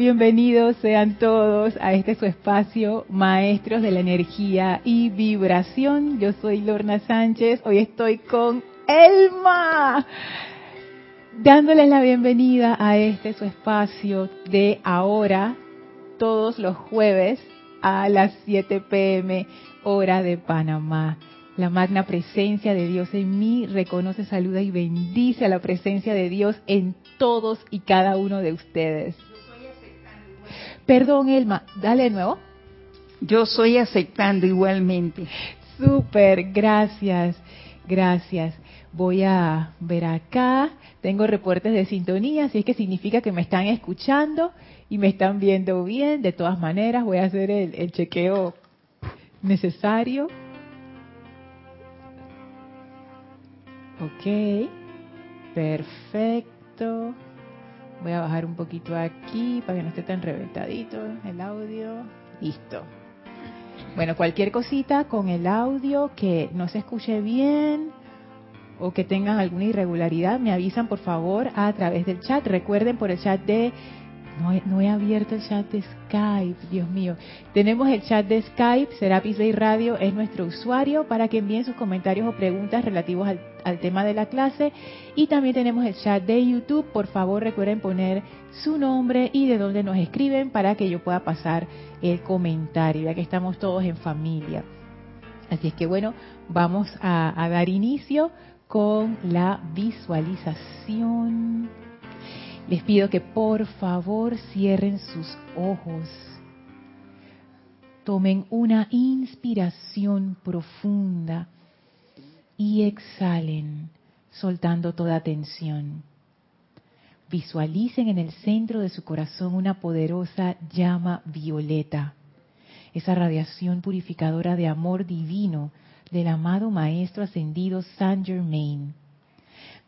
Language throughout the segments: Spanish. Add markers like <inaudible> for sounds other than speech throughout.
Bienvenidos sean todos a este su espacio, Maestros de la Energía y Vibración. Yo soy Lorna Sánchez, hoy estoy con Elma, dándoles la bienvenida a este su espacio de ahora, todos los jueves a las 7 pm, hora de Panamá. La magna presencia de Dios en mí reconoce, saluda y bendice a la presencia de Dios en todos y cada uno de ustedes. Perdón, Elma, dale de nuevo. Yo soy aceptando igualmente. Súper, gracias, gracias. Voy a ver acá, tengo reportes de sintonía, así es que significa que me están escuchando y me están viendo bien. De todas maneras, voy a hacer el, el chequeo necesario. Ok, perfecto. Voy a bajar un poquito aquí para que no esté tan reventadito el audio. Listo. Bueno, cualquier cosita con el audio que no se escuche bien o que tengan alguna irregularidad, me avisan por favor a través del chat. Recuerden por el chat de no he, abierto el chat de Skype, Dios mío. Tenemos el chat de Skype, Serapis Bay Radio es nuestro usuario para que envíen sus comentarios o preguntas relativos al, tema de la clase. Y también tenemos el chat de YouTube. Por favor, recuerden poner su nombre y de dónde nos escriben para que yo pueda pasar el comentario, ya que estamos todos en familia. Así es que bueno, vamos a dar inicio con la visualización. Les pido que por favor cierren sus ojos. Tomen una inspiración profunda y exhalen, soltando toda tensión. Visualicen en el centro de su corazón una poderosa llama violeta, esa radiación purificadora de amor divino del amado Maestro Ascendido Saint Germain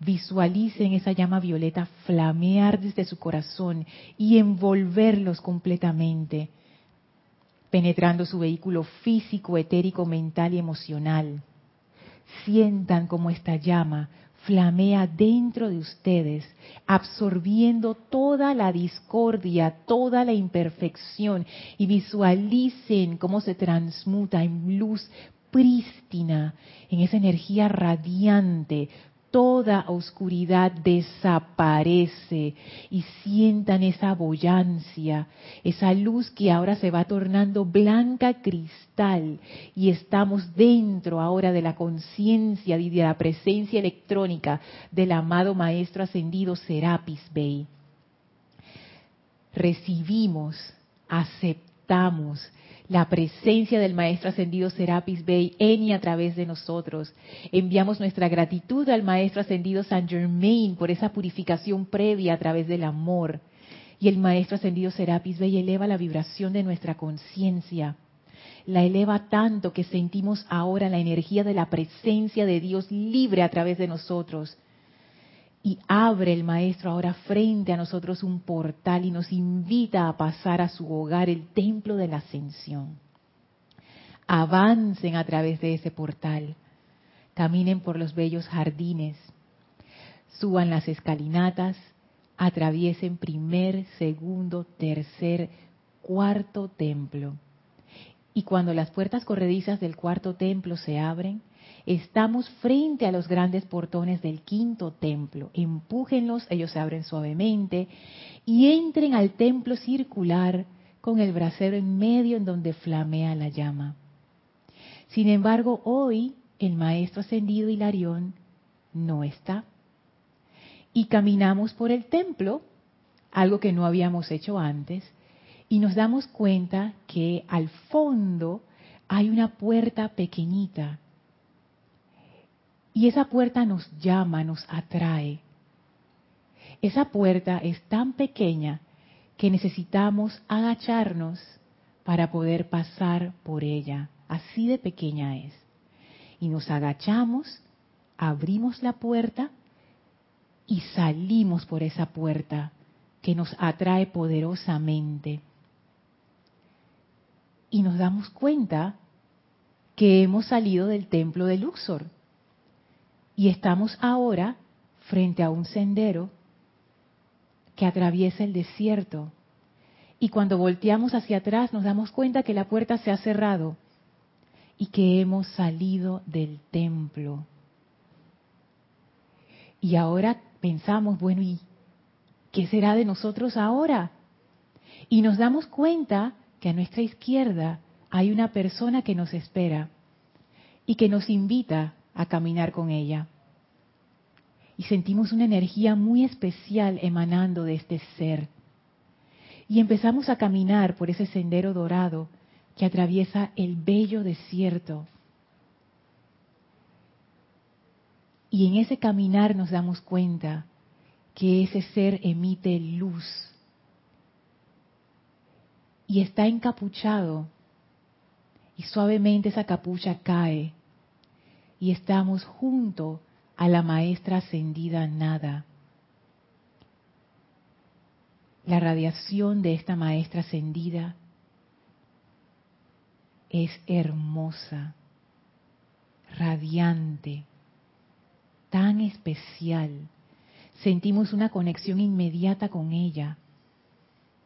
Visualicen esa llama violeta flamear desde su corazón y envolverlos completamente, penetrando su vehículo físico, etérico, mental y emocional. Sientan como esta llama flamea dentro de ustedes, absorbiendo toda la discordia, toda la imperfección y visualicen cómo se transmuta en luz prístina, en esa energía radiante, toda oscuridad desaparece y sientan esa boyancia, esa luz que ahora se va tornando blanca cristal y estamos dentro ahora de la conciencia y de la presencia electrónica del amado Maestro Ascendido Serapis Bey. Recibimos, aceptamos, la presencia del Maestro Ascendido Serapis Bey en y a través de nosotros. Enviamos nuestra gratitud al Maestro Ascendido Saint Germain por esa purificación previa a través del amor. Y el Maestro Ascendido Serapis Bey eleva la vibración de nuestra conciencia. La eleva tanto que sentimos ahora la energía de la presencia de Dios libre a través de nosotros y abre el Maestro ahora frente a nosotros un portal y nos invita a pasar a su hogar, el templo de la ascensión. Avancen a través de ese portal, caminen por los bellos jardines, suban las escalinatas, atraviesen primer, segundo, tercer, cuarto templo. Y cuando las puertas corredizas del cuarto templo se abren, Estamos frente a los grandes portones del quinto templo. Empújenlos, ellos se abren suavemente y entren al templo circular con el brasero en medio en donde flamea la llama. Sin embargo, hoy el maestro ascendido Hilarión no está. Y caminamos por el templo, algo que no habíamos hecho antes, y nos damos cuenta que al fondo hay una puerta pequeñita y esa puerta nos llama, nos atrae. Esa puerta es tan pequeña que necesitamos agacharnos para poder pasar por ella. Así de pequeña es. Y nos agachamos, abrimos la puerta y salimos por esa puerta que nos atrae poderosamente. Y nos damos cuenta que hemos salido del templo de Luxor y estamos ahora frente a un sendero que atraviesa el desierto Y cuando volteamos hacia atrás nos damos cuenta que la puerta se ha cerrado y que hemos salido del templo. Y ahora pensamos, bueno, ¿y qué será de nosotros ahora? Y nos damos cuenta que a nuestra izquierda hay una persona que nos espera y que nos invita a caminar con ella. Y sentimos una energía muy especial emanando de este ser. Y empezamos a caminar por ese sendero dorado que atraviesa el bello desierto. Y en ese caminar nos damos cuenta que ese ser emite luz y está encapuchado y suavemente esa capucha cae y estamos junto a la maestra ascendida nada. La radiación de esta maestra ascendida es hermosa, radiante, tan especial. Sentimos una conexión inmediata con ella.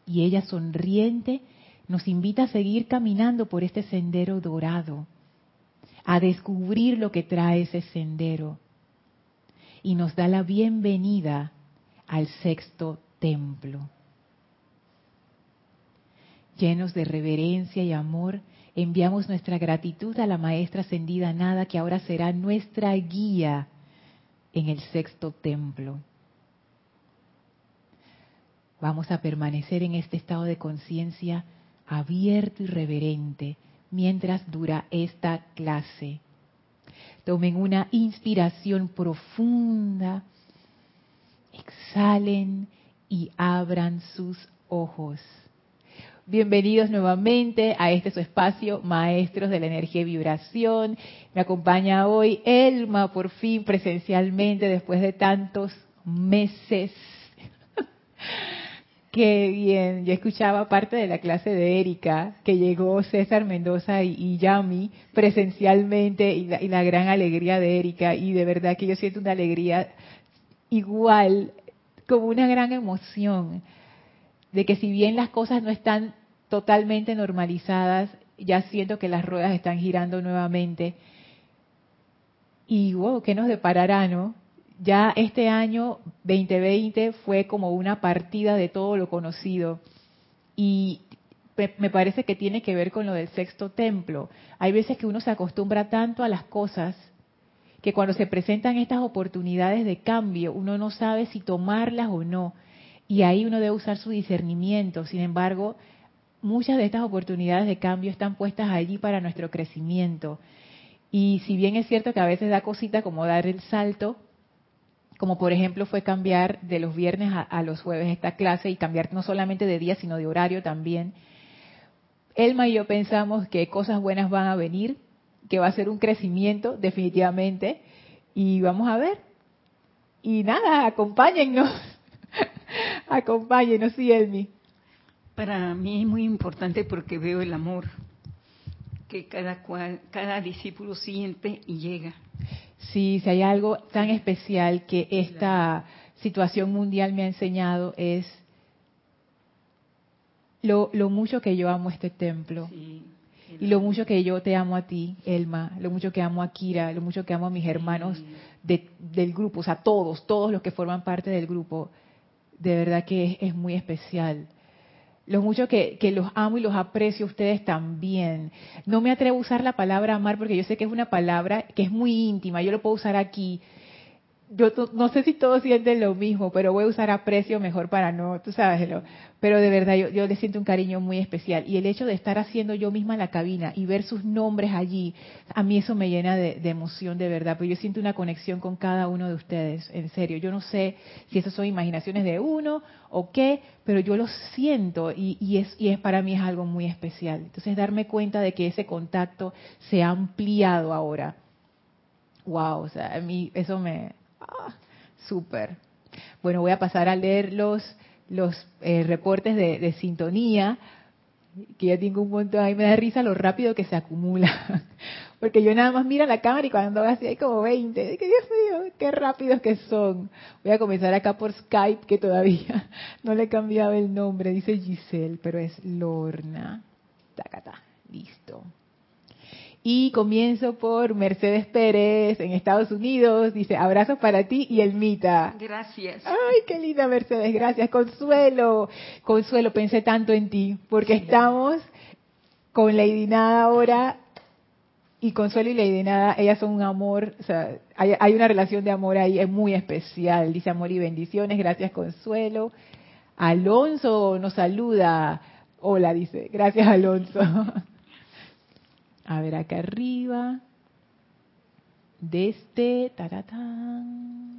Y ella sonriente nos invita a seguir caminando por este sendero dorado, a descubrir lo que trae ese sendero. Y nos da la bienvenida al sexto templo. Llenos de reverencia y amor, enviamos nuestra gratitud a la Maestra Ascendida Nada, que ahora será nuestra guía en el sexto templo. Vamos a permanecer en este estado de conciencia abierto y reverente mientras dura esta clase. Tomen una inspiración profunda, exhalen y abran sus ojos. Bienvenidos nuevamente a este su espacio, Maestros de la Energía y Vibración. Me acompaña hoy Elma, por fin presencialmente, después de tantos meses. Qué bien, yo escuchaba parte de la clase de Erika, que llegó César Mendoza y, Yami presencialmente, y la, y la gran alegría de Erika, y de verdad que yo siento una alegría igual, como una gran emoción de que si bien las cosas no están totalmente normalizadas, ya siento que las ruedas están girando nuevamente. Y wow, ¿qué nos deparará, no? Ya este año 2020 fue como una partida de todo lo conocido. Y me parece que tiene que ver con lo del sexto templo. Hay veces que uno se acostumbra tanto a las cosas que cuando se presentan estas oportunidades de cambio, uno no sabe si tomarlas o no y ahí uno debe usar su discernimiento. Sin embargo, muchas de estas oportunidades de cambio están puestas allí para nuestro crecimiento. Y si bien es cierto que a veces da cosita como dar el salto, como por ejemplo fue cambiar de los viernes a, los jueves esta clase y cambiar no solamente de día, sino de horario también, Elma y yo pensamos que cosas buenas van a venir, que va a ser un crecimiento definitivamente, y vamos a ver. Y nada, acompáñennos. <laughs> Acompáñenos, sí, Elmi. Para mí es muy importante porque veo el amor que cada cual, cada discípulo siente y llega. Sí, si hay algo tan especial que esta situación mundial me ha enseñado es lo, lo mucho que yo amo este templo. y lo mucho que yo te amo a ti, Elma, lo mucho que amo a Kira, lo mucho que amo a mis hermanos del grupo, o sea, todos, todos los que forman parte del grupo de verdad que es, muy especial. Lo mucho que, que, los amo y los aprecio a ustedes también. No me atrevo a usar la palabra amar porque yo sé que es una palabra que es muy íntima. Yo lo puedo usar aquí yo no sé si todos sienten lo mismo, pero voy a usar aprecio mejor para no, tú sabes, pero de verdad yo, yo le siento un cariño muy especial. Y el hecho de estar haciendo yo misma la cabina y ver sus nombres allí, a mí eso me llena de, emoción de verdad, pero yo siento una conexión con cada uno de ustedes, en serio. Yo no sé si eso son imaginaciones de uno o qué, pero yo lo siento y, y, es, y es para mí es algo muy especial. Entonces darme cuenta de que ese contacto se ha ampliado ahora. Wow, o sea, a mí eso me, Ah, súper. Bueno, voy a pasar a leer los, los eh, reportes de, sintonía. que ya tengo un montón, ahí me da risa lo rápido que se acumula. <laughs> Porque yo nada más miro la cámara y cuando así hay como 20. Digo, Dios mío, qué rápidos que son. Voy a comenzar acá por Skype, que todavía <laughs> no le he cambiado el nombre. Dice Giselle, pero es Lorna. Tacata, listo. Y comienzo por Mercedes Pérez en Estados Unidos. Dice, abrazos para ti y el Mita. Gracias. Ay, qué linda Mercedes, gracias. Consuelo, Consuelo, pensé tanto en ti, porque estamos con Lady Nada ahora y Consuelo y Lady Nada, ellas son un amor, o sea, hay, hay una relación de amor ahí, es muy especial. Dice amor y bendiciones, gracias Consuelo. Alonso nos saluda. Hola, dice, gracias Alonso. <laughs> A ver, acá arriba. Desde. Taratán.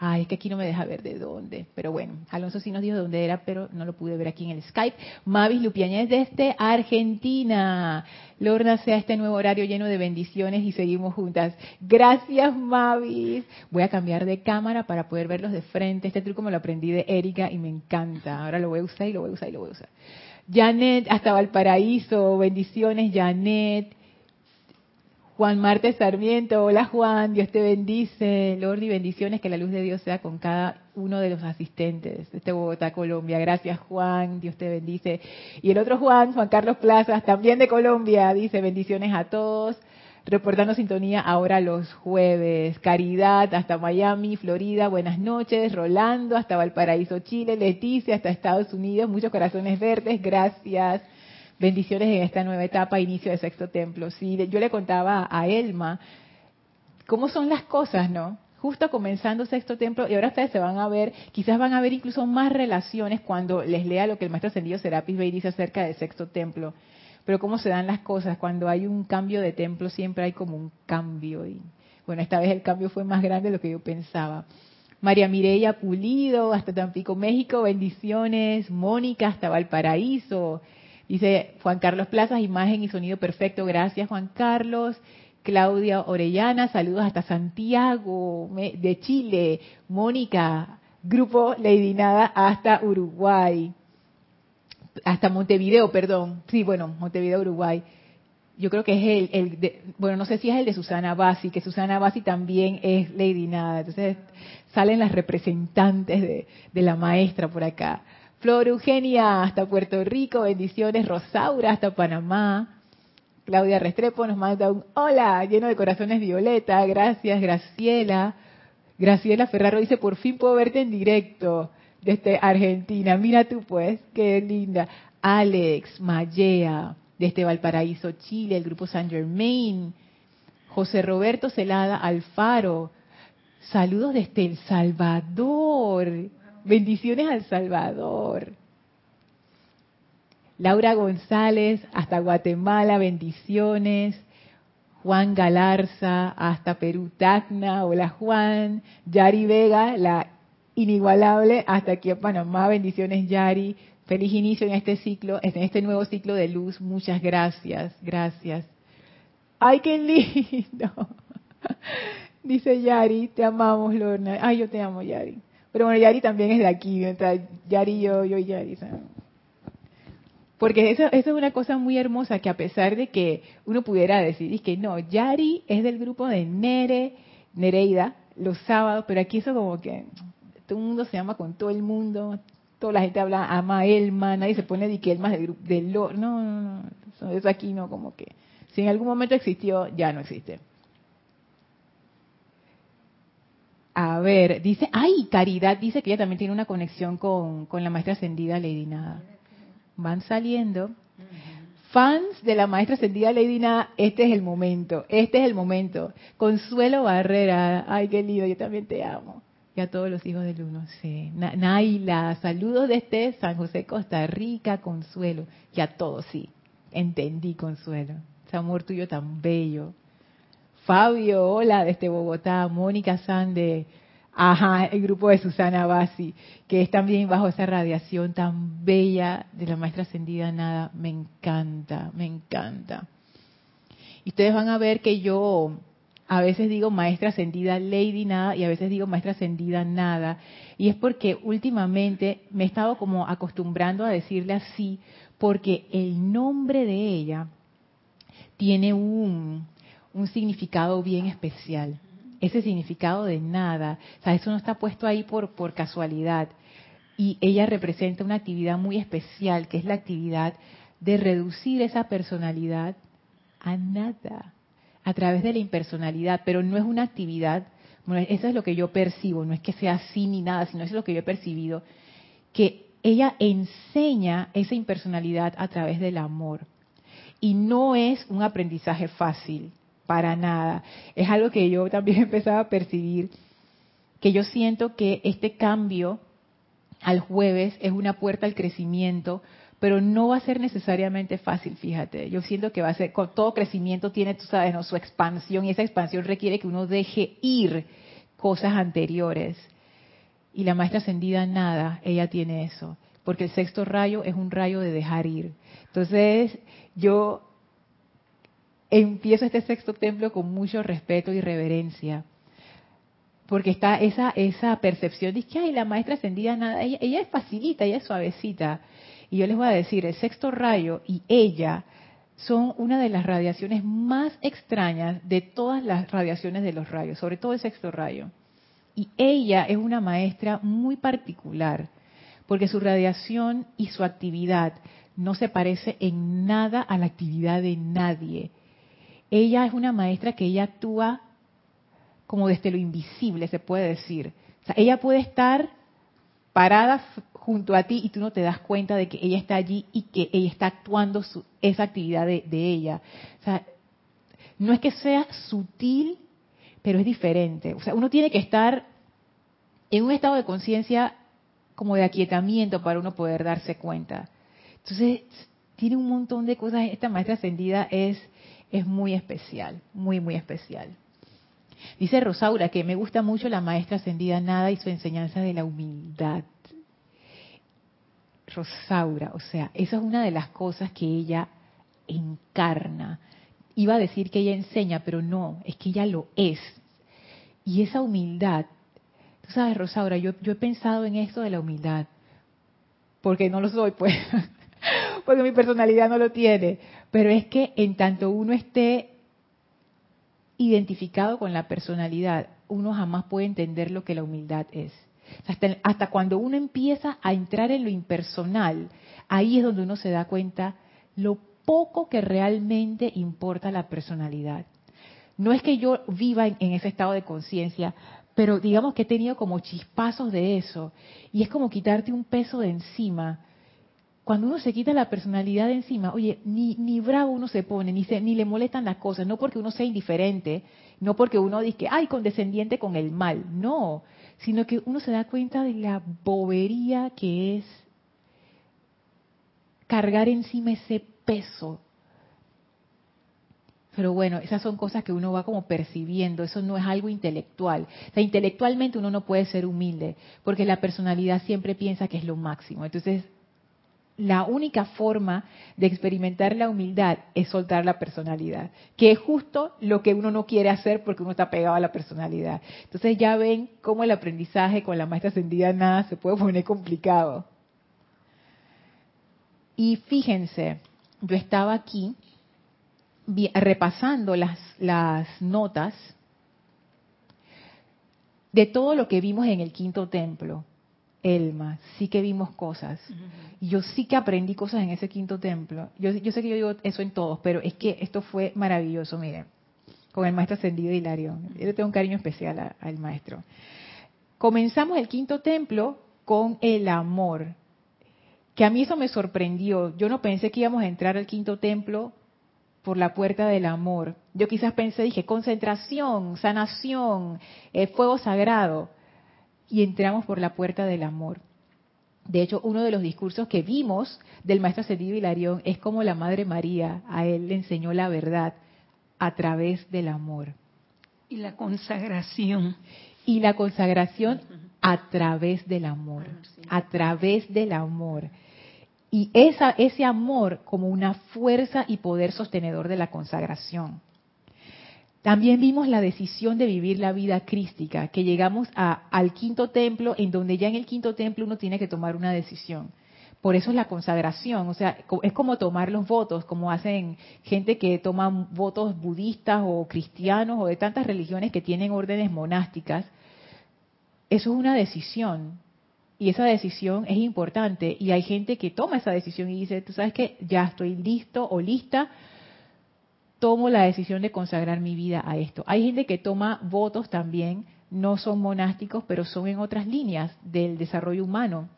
Ay, es que aquí no me deja ver de dónde. Pero bueno, Alonso sí nos dijo de dónde era, pero no lo pude ver aquí en el Skype. Mavis Lupiañez desde Argentina. Lorna sea este nuevo horario lleno de bendiciones y seguimos juntas. Gracias, Mavis. Voy a cambiar de cámara para poder verlos de frente. Este truco me lo aprendí de Erika y me encanta. Ahora lo voy a usar y lo voy a usar y lo voy a usar. Janet, hasta Valparaíso, bendiciones, Janet. Juan Marte Sarmiento, hola Juan, Dios te bendice. Lordi, bendiciones, que la luz de Dios sea con cada uno de los asistentes de este Bogotá, Colombia. Gracias Juan, Dios te bendice. Y el otro Juan, Juan Carlos Plazas, también de Colombia, dice bendiciones a todos reportando sintonía ahora los jueves. Caridad hasta Miami, Florida, buenas noches. Rolando hasta Valparaíso, Chile. Leticia hasta Estados Unidos, muchos corazones verdes, gracias. Bendiciones en esta nueva etapa, inicio de sexto templo. Sí, yo le contaba a Elma cómo son las cosas, ¿no? Justo comenzando sexto templo, y ahora ustedes se van a ver, quizás van a ver incluso más relaciones cuando les lea lo que el maestro ascendido Serapis Bey dice acerca del sexto templo pero cómo se dan las cosas. Cuando hay un cambio de templo siempre hay como un cambio. Y bueno, esta vez el cambio fue más grande de lo que yo pensaba. María Mireya Pulido, hasta Tampico, México, bendiciones. Mónica, hasta Valparaíso. Dice Juan Carlos Plazas, imagen y sonido perfecto. Gracias, Juan Carlos. Claudia Orellana, saludos hasta Santiago de Chile. Mónica, Grupo Lady Nada hasta Uruguay hasta Montevideo, perdón. Sí, bueno, Montevideo, Uruguay. Yo creo que es el, el de, bueno, no sé si es el de Susana Bassi, que Susana Bassi también es Lady Nada. Entonces salen las representantes de, de la maestra por acá. Flor Eugenia hasta Puerto Rico, bendiciones. Rosaura hasta Panamá. Claudia Restrepo nos manda un hola lleno de corazones violeta. Gracias, Graciela. Graciela Ferraro dice, por fin puedo verte en directo desde Argentina. Mira tú pues, qué linda. Alex, Mayea, desde Valparaíso, Chile, el grupo San Germain. José Roberto Celada Alfaro. Saludos desde El Salvador. Bendiciones al Salvador. Laura González, hasta Guatemala, bendiciones. Juan Galarza, hasta Perú, Tacna. Hola Juan. Yari Vega, la inigualable hasta aquí en Panamá. Bendiciones, Yari. Feliz inicio en este ciclo, en este nuevo ciclo de luz. Muchas gracias, gracias. ¡Ay, qué lindo! <laughs> Dice Yari, te amamos, Lorna. Ay, yo te amo, Yari. Pero bueno, Yari también es de aquí, mientras Yari, yo, yo y Yari. Porque eso, eso, es una cosa muy hermosa, que a pesar de que uno pudiera decir, que no, Yari es del grupo de Nere, Nereida, los sábados, pero aquí eso como que todo el mundo se ama con todo el mundo, toda la gente habla, ama a Elma, nadie se pone de que Elma del grupo, del no, no, no, eso aquí no, como que, si en algún momento existió, ya no existe. A ver, dice, ay, Caridad dice que ella también tiene una conexión con, con la maestra ascendida Lady Nada. Van saliendo. Fans de la maestra ascendida Lady Nada, este es el momento, este es el momento. Consuelo Barrera, ay, qué lindo, yo también te amo a todos los hijos del uno. Sí. Naila, saludos desde San José, Costa Rica, Consuelo. Y a todos, sí. Entendí, Consuelo. Ese amor tuyo tan bello. Fabio, hola, desde Bogotá. Mónica Sande. Ajá, el grupo de Susana Bassi, que es también bajo esa radiación tan bella de la maestra ascendida nada. Me encanta, me encanta. Y ustedes van a ver que yo a veces digo maestra ascendida Lady nada y a veces digo maestra ascendida nada. Y es porque últimamente me he estado como acostumbrando a decirle así, porque el nombre de ella tiene un, un significado bien especial. Ese significado de nada, o sea, eso no está puesto ahí por, por casualidad. Y ella representa una actividad muy especial, que es la actividad de reducir esa personalidad a nada a través de la impersonalidad, pero no es una actividad, bueno, eso es lo que yo percibo, no es que sea así ni nada, sino eso es lo que yo he percibido, que ella enseña esa impersonalidad a través del amor. Y no es un aprendizaje fácil, para nada. Es algo que yo también <laughs> empezaba a percibir, que yo siento que este cambio al jueves es una puerta al crecimiento, pero no va a ser necesariamente fácil, fíjate. Yo siento que va a ser, todo crecimiento tiene, tú sabes, ¿no? su expansión y esa expansión requiere que uno deje ir cosas anteriores. Y la maestra ascendida nada, ella tiene eso, porque el sexto rayo es un rayo de dejar ir. Entonces, yo empiezo este sexto templo con mucho respeto y reverencia, porque está esa esa percepción de que ay la maestra ascendida nada ella es facilita ella es suavecita y yo les voy a decir, el sexto rayo y ella son una de las radiaciones más extrañas de todas las radiaciones de los rayos, sobre todo el sexto rayo. Y ella es una maestra muy particular, porque su radiación y su actividad no se parece en nada a la actividad de nadie. Ella es una maestra que ella actúa como desde lo invisible, se puede decir. O sea, ella puede estar parada junto a ti y tú no te das cuenta de que ella está allí y que ella está actuando esa actividad de, ella. O sea, no es que sea sutil, pero es diferente. O sea, uno tiene que estar en un estado de conciencia como de aquietamiento para uno poder darse cuenta. Entonces, tiene un montón de cosas. Esta maestra ascendida es, es muy especial, muy, muy especial. Dice Rosaura que me gusta mucho la maestra ascendida nada y su enseñanza de la humildad. Rosaura, o sea, esa es una de las cosas que ella encarna. Iba a decir que ella enseña, pero no, es que ella lo es. Y esa humildad, tú sabes, Rosaura, yo, yo he pensado en esto de la humildad, porque no lo soy, pues, <laughs> porque mi personalidad no lo tiene, pero es que en tanto uno esté identificado con la personalidad, uno jamás puede entender lo que la humildad es. Hasta, cuando uno empieza a entrar en lo impersonal, ahí es donde uno se da cuenta lo poco que realmente importa la personalidad. No es que yo viva en, ese estado de conciencia, pero digamos que he tenido como chispazos de eso. Y es como quitarte un peso de encima. Cuando uno se quita la personalidad de encima, oye, ni, ni bravo uno se pone, ni, se, ni le molestan las cosas, no porque uno sea indiferente, no porque uno dice, ay, condescendiente con el mal, no, sino que uno se da cuenta de la bobería que es cargar encima ese peso. Pero bueno, esas son cosas que uno va como percibiendo, eso no es algo intelectual. O sea, intelectualmente uno no puede ser humilde, porque la personalidad siempre piensa que es lo máximo. Entonces, la única forma de experimentar la humildad es soltar la personalidad, que es justo lo que uno no quiere hacer porque uno está pegado a la personalidad. Entonces ya ven cómo el aprendizaje con la maestra ascendida nada se puede poner complicado. Y fíjense, yo estaba aquí repasando las, las notas de todo lo que vimos en el quinto templo. Elma, sí que vimos cosas. Y yo sí que aprendí cosas en ese quinto templo. Yo, sé que yo digo eso en todos, pero es que esto fue maravilloso, miren, con el maestro ascendido Hilario. Yo le tengo un cariño especial al maestro. Comenzamos el quinto templo con el amor, que a mí eso me sorprendió. Yo no pensé que íbamos a entrar al quinto templo por la puerta del amor. Yo quizás pensé, dije, concentración, sanación, eh, fuego sagrado y entramos por la puerta del amor. De hecho, uno de los discursos que vimos del maestro Ascendido Hilarión es como la Madre María a él le enseñó la verdad a través del amor. Y la consagración. Y la consagración a través del amor, a través del amor. Y esa, ese amor como una fuerza y poder sostenedor de la consagración. También vimos la decisión de vivir la vida crística, que llegamos a, al quinto templo, en donde ya en el quinto templo uno tiene que tomar una decisión. Por eso es la consagración, o sea, es como tomar los votos, como hacen gente que toma votos budistas o cristianos o de tantas religiones que tienen órdenes monásticas. Eso es una decisión y esa decisión es importante y hay gente que toma esa decisión y dice, tú sabes que ya estoy listo o lista, tomo la decisión de consagrar mi vida a esto. Hay gente que toma votos también, no son monásticos, pero son en otras líneas del desarrollo humano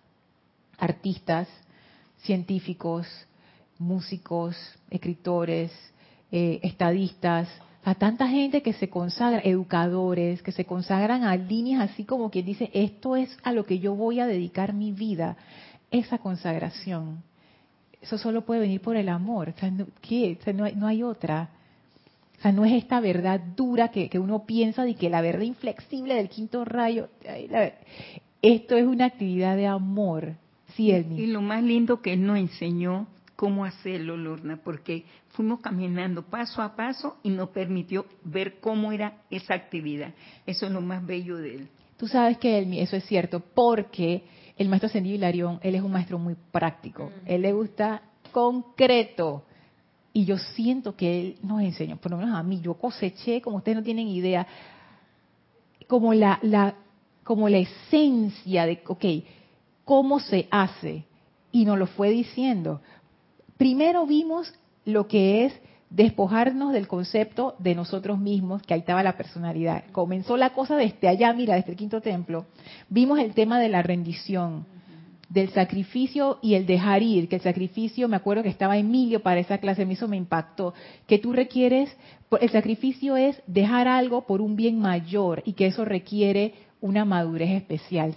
artistas, científicos, músicos, escritores, eh, estadistas, a tanta gente que se consagra, educadores, que se consagran a líneas así como quien dice, esto es a lo que yo voy a dedicar mi vida, esa consagración. Eso solo puede venir por el amor. ¿qué? no, hay, no, hay, otra. O sea, no es esta verdad dura que, que uno piensa de que la verdad inflexible del quinto rayo. Esto es una actividad de amor y lo más lindo que él nos enseñó cómo hacerlo, Lorna, porque fuimos caminando paso a paso y nos permitió ver cómo era esa actividad. Eso es lo más bello de él. Tú sabes que eso es cierto, porque el maestro Ascendido Hilarión, él es un maestro muy práctico. Mm. Él le gusta concreto. Y yo siento que él nos enseñó, por lo menos a mí, yo coseché, como ustedes no tienen idea, como la, la, como la esencia de, ok, cómo se hace y nos lo fue diciendo. Primero vimos lo que es despojarnos del concepto de nosotros mismos, que ahí estaba la personalidad. Comenzó la cosa desde allá, mira, desde el quinto templo. Vimos el tema de la rendición, del sacrificio y el dejar ir, que el sacrificio, me acuerdo que estaba Emilio para esa clase, eso me impactó, que tú requieres, el sacrificio es dejar algo por un bien mayor y que eso requiere una madurez especial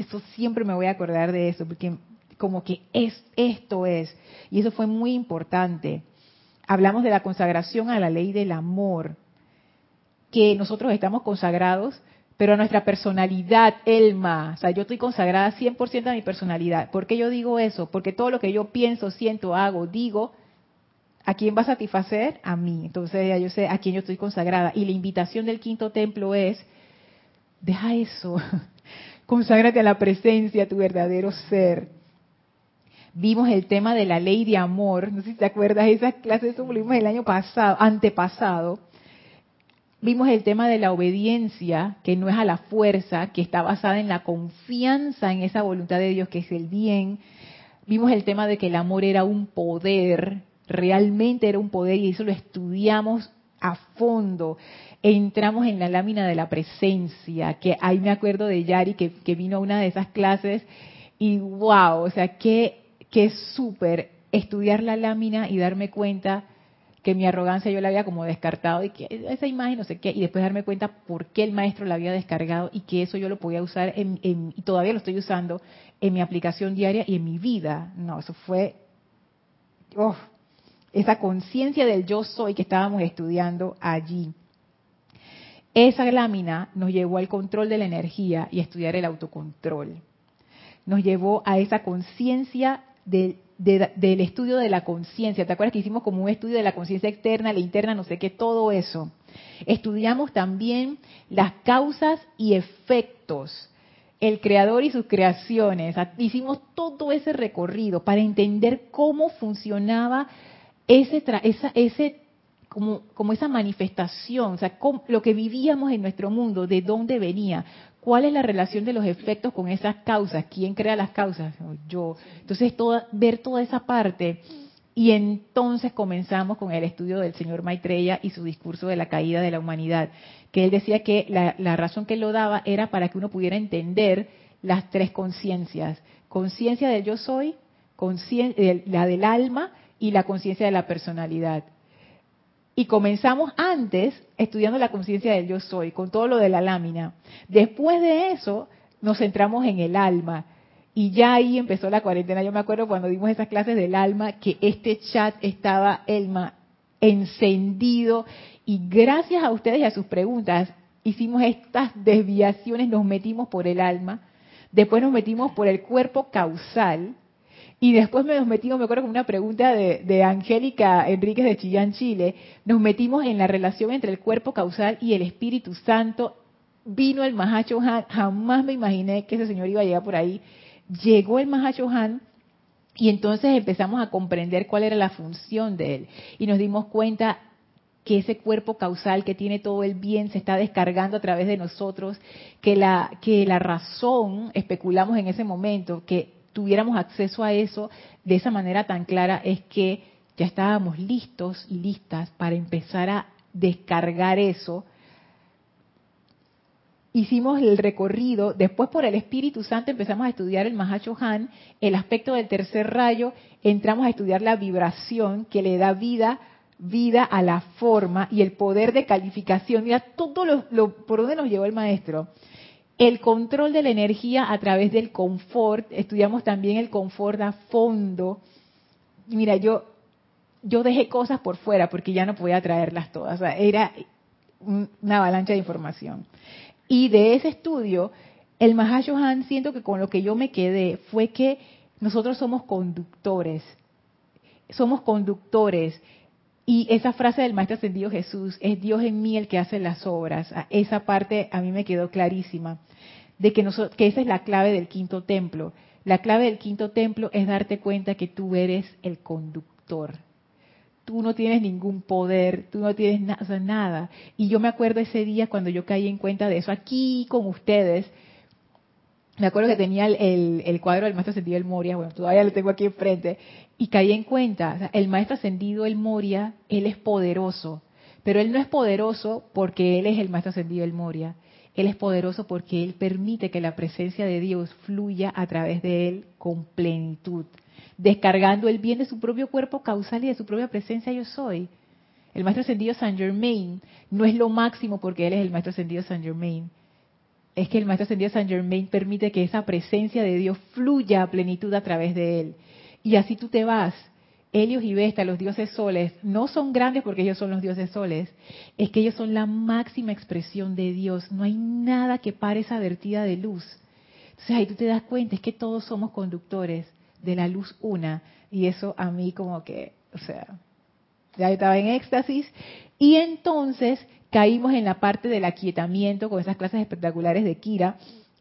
eso siempre me voy a acordar de eso, porque como que es esto es. Y eso fue muy importante. Hablamos de la consagración a la ley del amor, que nosotros estamos consagrados, pero a nuestra personalidad, Elma, o sea, yo estoy consagrada 100% a mi personalidad. ¿Por qué yo digo eso? Porque todo lo que yo pienso, siento, hago, digo, ¿a quién va a satisfacer? A mí. Entonces ya yo sé a quién yo estoy consagrada. Y la invitación del quinto templo es, deja eso, <laughs> Conságrate a la presencia, a tu verdadero ser. Vimos el tema de la ley de amor, no sé si te acuerdas, esas clases vimos el año pasado, antepasado. Vimos el tema de la obediencia, que no es a la fuerza, que está basada en la confianza en esa voluntad de Dios, que es el bien. Vimos el tema de que el amor era un poder, realmente era un poder, y eso lo estudiamos a fondo entramos en la lámina de la presencia, que ahí me acuerdo de Yari que, vino a una de esas clases y wow, o sea, qué, qué súper estudiar la lámina y darme cuenta que mi arrogancia yo la había como descartado y que esa imagen no sé qué, y después darme cuenta por qué el maestro la había descargado y que eso yo lo podía usar en, y todavía lo estoy usando en mi aplicación diaria y en mi vida. No, eso fue esa conciencia del yo soy que estábamos estudiando allí. Esa lámina nos llevó al control de la energía y a estudiar el autocontrol. Nos llevó a esa conciencia del estudio de la conciencia. ¿Te acuerdas que hicimos como un estudio de la conciencia externa, la interna, no sé qué, todo eso? Estudiamos también las causas y efectos, el creador y sus creaciones. Hicimos todo ese recorrido para entender cómo funcionaba ese, ese como, como esa manifestación, o sea, lo que vivíamos en nuestro mundo, de dónde venía, cuál es la relación de los efectos con esas causas, quién crea las causas, yo. Entonces, ver toda esa parte. Y entonces comenzamos con el estudio del señor Maitreya y su discurso de la caída de la humanidad, que él decía que la, la razón que él lo daba era para que uno pudiera entender las tres conciencias, conciencia del yo soy, la del alma y la conciencia de la personalidad. Y comenzamos antes estudiando la conciencia del yo soy, con todo lo de la lámina. Después de eso, nos centramos en el alma. Y ya ahí empezó la cuarentena. Yo me acuerdo cuando dimos esas clases del alma, que este chat estaba, Elma, encendido. Y gracias a ustedes y a sus preguntas, hicimos estas desviaciones, nos metimos por el alma, después nos metimos por el cuerpo causal, Y después nos metimos, me acuerdo con una pregunta de, de Angélica Enríquez de Chillán, Chile, nos metimos en la relación entre el cuerpo causal y el Espíritu Santo. Vino el Mahacho Han, jamás me imaginé que ese señor iba a llegar por ahí. Llegó el Mahacho Han y entonces empezamos a comprender cuál era la función de él. Y nos dimos cuenta que ese cuerpo causal que tiene todo el bien se está descargando a través de nosotros, que la, que la razón, especulamos en ese momento, que tuviéramos acceso a eso de esa manera tan clara es que ya estábamos listos y listas para empezar a descargar eso. Hicimos el recorrido, después por el Espíritu Santo empezamos a estudiar el Mahacho Han, el aspecto del tercer rayo, entramos a estudiar la vibración que le da vida vida a la forma y el poder de calificación. Mira todo lo, por donde nos llevó el maestro. El control de la energía a través del confort. Estudiamos también el confort a fondo. Mira, yo, yo dejé cosas por fuera porque ya no podía traerlas todas. era una avalancha de información. Y de ese estudio, el Mahashohan, siento que con lo que yo me quedé fue que nosotros somos conductores. Somos conductores y esa frase del Maestro Ascendido Jesús, es Dios en mí el que hace las obras, esa parte a mí me quedó clarísima, de que, que esa es la clave del quinto templo. La clave del quinto templo es darte cuenta que tú eres el conductor. Tú no tienes ningún poder, tú no tienes nada. Y yo me acuerdo ese día cuando yo caí en cuenta de eso aquí con ustedes, me acuerdo que tenía el, cuadro del maestro ascendido El Moria, bueno, todavía lo tengo aquí enfrente, y caí en cuenta, el maestro ascendido El Moria, él es poderoso, pero él no es poderoso porque él es el maestro ascendido El Moria, él es poderoso porque él permite que la presencia de Dios fluya a través de él con plenitud, descargando el bien de su propio cuerpo causal y de su propia presencia yo soy. El maestro ascendido Saint Germain no es lo máximo porque él es el maestro ascendido Saint Germain es que el Maestro Ascendido Saint Germain permite que esa presencia de Dios fluya a plenitud a través de él. Y así tú te vas. Helios y Vesta, los dioses soles, no son grandes porque ellos son los dioses soles, es que ellos son la máxima expresión de Dios. No hay nada que pare esa vertida de luz. Entonces ahí tú te das cuenta, es que todos somos conductores de la luz una. Y eso a mí como que, o sea, ya estaba en éxtasis. Y entonces caímos en la parte del aquietamiento con esas clases espectaculares de Kira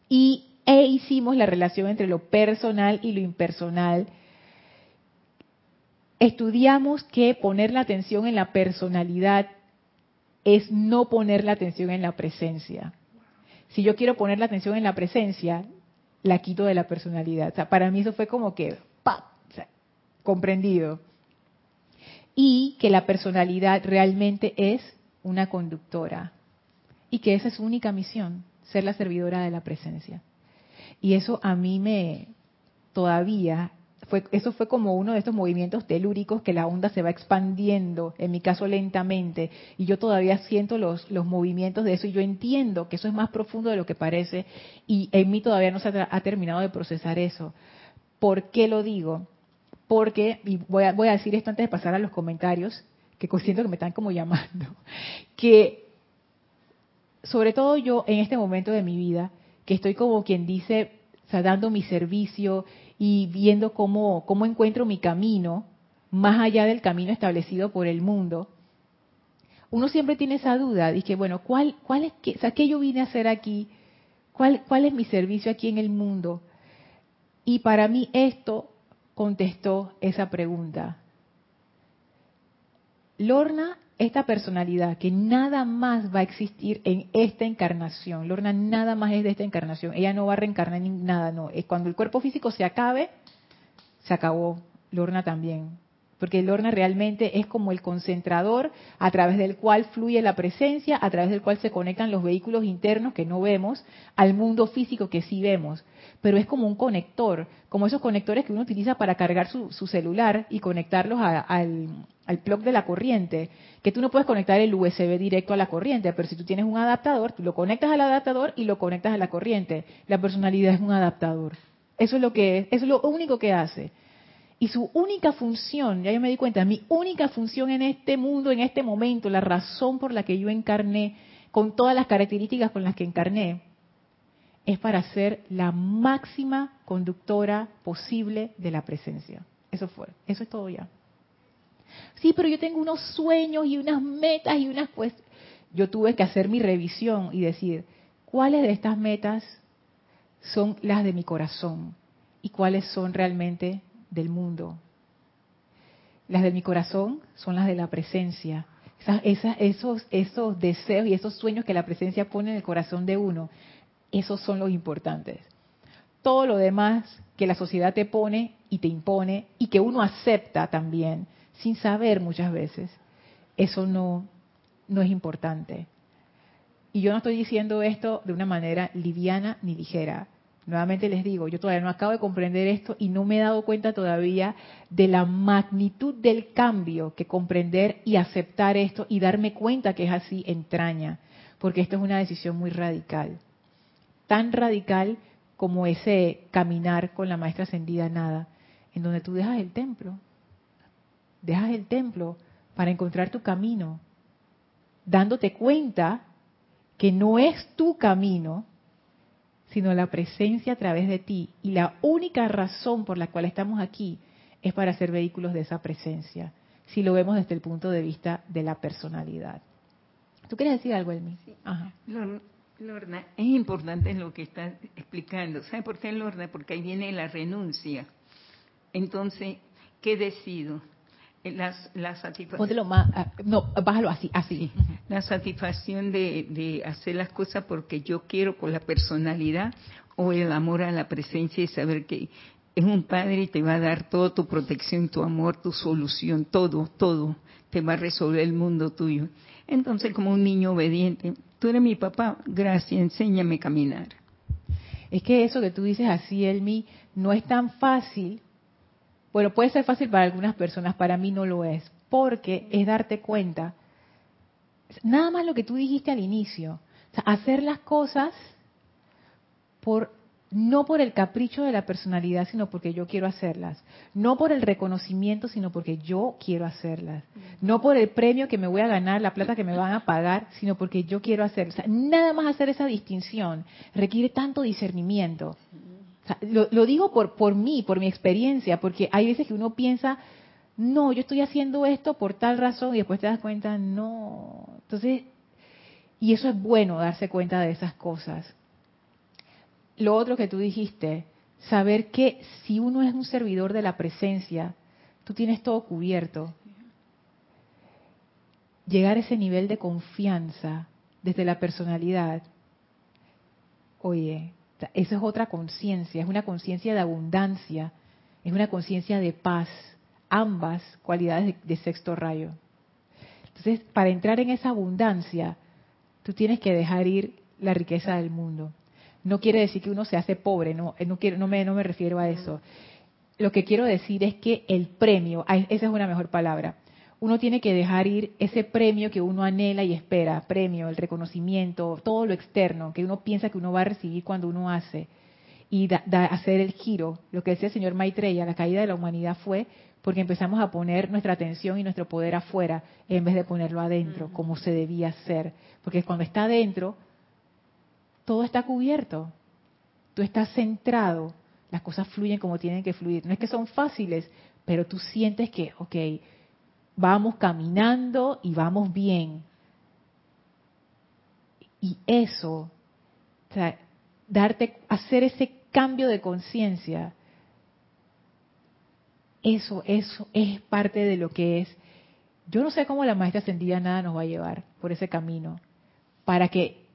y e hicimos la relación entre lo personal y lo impersonal. Estudiamos que poner la atención en la personalidad es no poner la atención en la presencia. Si yo quiero poner la atención en la presencia, la quito de la personalidad. O sea, para mí eso fue como que, ¡pa! comprendido. Y que la personalidad realmente es una conductora y que esa es su única misión, ser la servidora de la presencia. Y eso a mí me todavía fue eso fue como uno de estos movimientos telúricos que la onda se va expandiendo, en mi caso lentamente, y yo todavía siento los los movimientos de eso y yo entiendo que eso es más profundo de lo que parece y en mí todavía no se ha, terminado de procesar eso. ¿Por qué lo digo? Porque y voy a, voy a decir esto antes de pasar a los comentarios que siento que me están como llamando, <laughs> que sobre todo yo en este momento de mi vida, que estoy como quien dice, o dando mi servicio y viendo cómo, cómo encuentro mi camino, más allá del camino establecido por el mundo, uno siempre tiene esa duda, dije, bueno, ¿cuál, cuál es que, o qué yo vine a hacer aquí? ¿Cuál, ¿Cuál es mi servicio aquí en el mundo? Y para mí esto contestó esa pregunta. Lorna, esta personalidad que nada más va a existir en esta encarnación, Lorna nada más es de esta encarnación, ella no va a reencarnar ni nada, no, es cuando el cuerpo físico se acabe, se acabó, Lorna también, porque Lorna realmente es como el concentrador a través del cual fluye la presencia, a través del cual se conectan los vehículos internos que no vemos al mundo físico que sí vemos pero es como un conector, como esos conectores que uno utiliza para cargar su, celular y conectarlos al, al plug de la corriente, que tú no puedes conectar el USB directo a la corriente, pero si tú tienes un adaptador, tú lo conectas al adaptador y lo conectas a la corriente. La personalidad es un adaptador. Eso es lo que es, eso es lo único que hace. Y su única función, ya yo me di cuenta, mi única función en este mundo, en este momento, la razón por la que yo encarné, con todas las características con las que encarné, es para ser la máxima conductora posible de la presencia. Eso fue, eso es todo ya. Sí, pero yo tengo unos sueños y unas metas y unas pues yo tuve que hacer mi revisión y decir, ¿cuáles de estas metas son las de mi corazón y cuáles son realmente del mundo? Las de mi corazón son las de la presencia. esos, esos deseos y esos sueños que la presencia pone en el corazón de uno, esos son los importantes. Todo lo demás que la sociedad te pone y te impone y que uno acepta también, sin saber muchas veces, eso no, no es importante. Y yo no estoy diciendo esto de una manera liviana ni ligera. Nuevamente les digo, yo todavía no acabo de comprender esto y no me he dado cuenta todavía de la magnitud del cambio que comprender y aceptar esto y darme cuenta que es así entraña, porque esto es una decisión muy radical. Tan radical como ese caminar con la maestra ascendida nada, en donde tú dejas el templo, dejas el templo para encontrar tu camino, dándote cuenta que no es tu camino, sino la presencia a través de ti. Y la única razón por la cual estamos aquí es para ser vehículos de esa presencia, si lo vemos desde el punto de vista de la personalidad. ¿Tú quieres decir algo, Elmi? Sí. Lorna, es importante lo que estás explicando. ¿Sabe por qué, Lorna? Porque ahí viene la renuncia. Entonces, ¿qué decido? Eh, la satisfacción. más, ah, no, bájalo así, así. La satisfacción de, de, hacer las cosas porque yo quiero con la personalidad o el amor a la presencia y saber que es un padre y te va a dar toda tu protección, tu amor, tu solución, todo, todo. Te va a resolver el mundo tuyo. Entonces, como un niño obediente, tú eres mi papá, gracias, enséñame a caminar. Es que eso que tú dices así, Elmi, no es tan fácil bueno, puede ser fácil para algunas personas, para mí no lo es, porque es darte cuenta, nada más lo que tú dijiste al inicio, hacer las cosas por no por el capricho de la personalidad, sino porque yo quiero hacerlas. No por el reconocimiento, sino porque yo quiero hacerlas. No por el premio que me voy a ganar, la plata que me van a pagar, sino porque yo quiero hacerlas. nada más hacer esa distinción requiere tanto discernimiento lo, digo por, por mí, por mi experiencia, porque hay veces que uno piensa, no, yo estoy haciendo esto por tal razón y después te das cuenta, no. Entonces, y eso es bueno darse cuenta de esas cosas. Lo otro que tú dijiste, saber que si uno es un servidor de la presencia, tú tienes todo cubierto. Llegar a ese nivel de confianza desde la personalidad, oye, esa es otra conciencia, es una conciencia de abundancia, es una conciencia de paz, ambas cualidades de, sexto rayo. Entonces, para entrar en esa abundancia, tú tienes que dejar ir la riqueza del mundo. No quiere decir que uno se hace pobre, no, no, quiero, no, me, no me refiero a eso. Lo que quiero decir es que el premio, esa es una mejor palabra, uno tiene que dejar ir ese premio que uno anhela y espera, premio, el reconocimiento, todo lo externo que uno piensa que uno va a recibir cuando uno hace y hacer el giro. Lo que decía el señor Maitreya, la caída de la humanidad fue porque empezamos a poner nuestra atención y nuestro poder afuera en vez de ponerlo adentro, como se debía hacer. Porque cuando está adentro, todo está cubierto. Tú estás centrado, las cosas fluyen como tienen que fluir. No es que son fáciles, pero tú sientes que, ok, vamos caminando y vamos bien. Y eso, darte, hacer ese cambio de conciencia, eso, eso es parte de lo que es. Yo no sé cómo la maestra ascendida nada nos va a llevar por ese camino, para que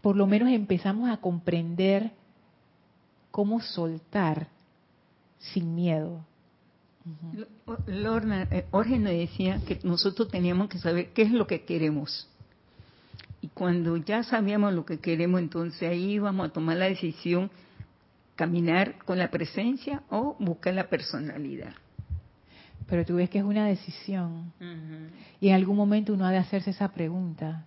por lo menos empezamos a comprender cómo soltar sin miedo. Lorna, eh, Jorge nos decía que nosotros teníamos que saber qué es lo que queremos. Y cuando ya sabíamos lo que queremos, entonces ahí íbamos a tomar la decisión, caminar con la presencia o buscar la personalidad. Pero tú ves que es una decisión. Y en algún momento uno ha de hacerse esa pregunta.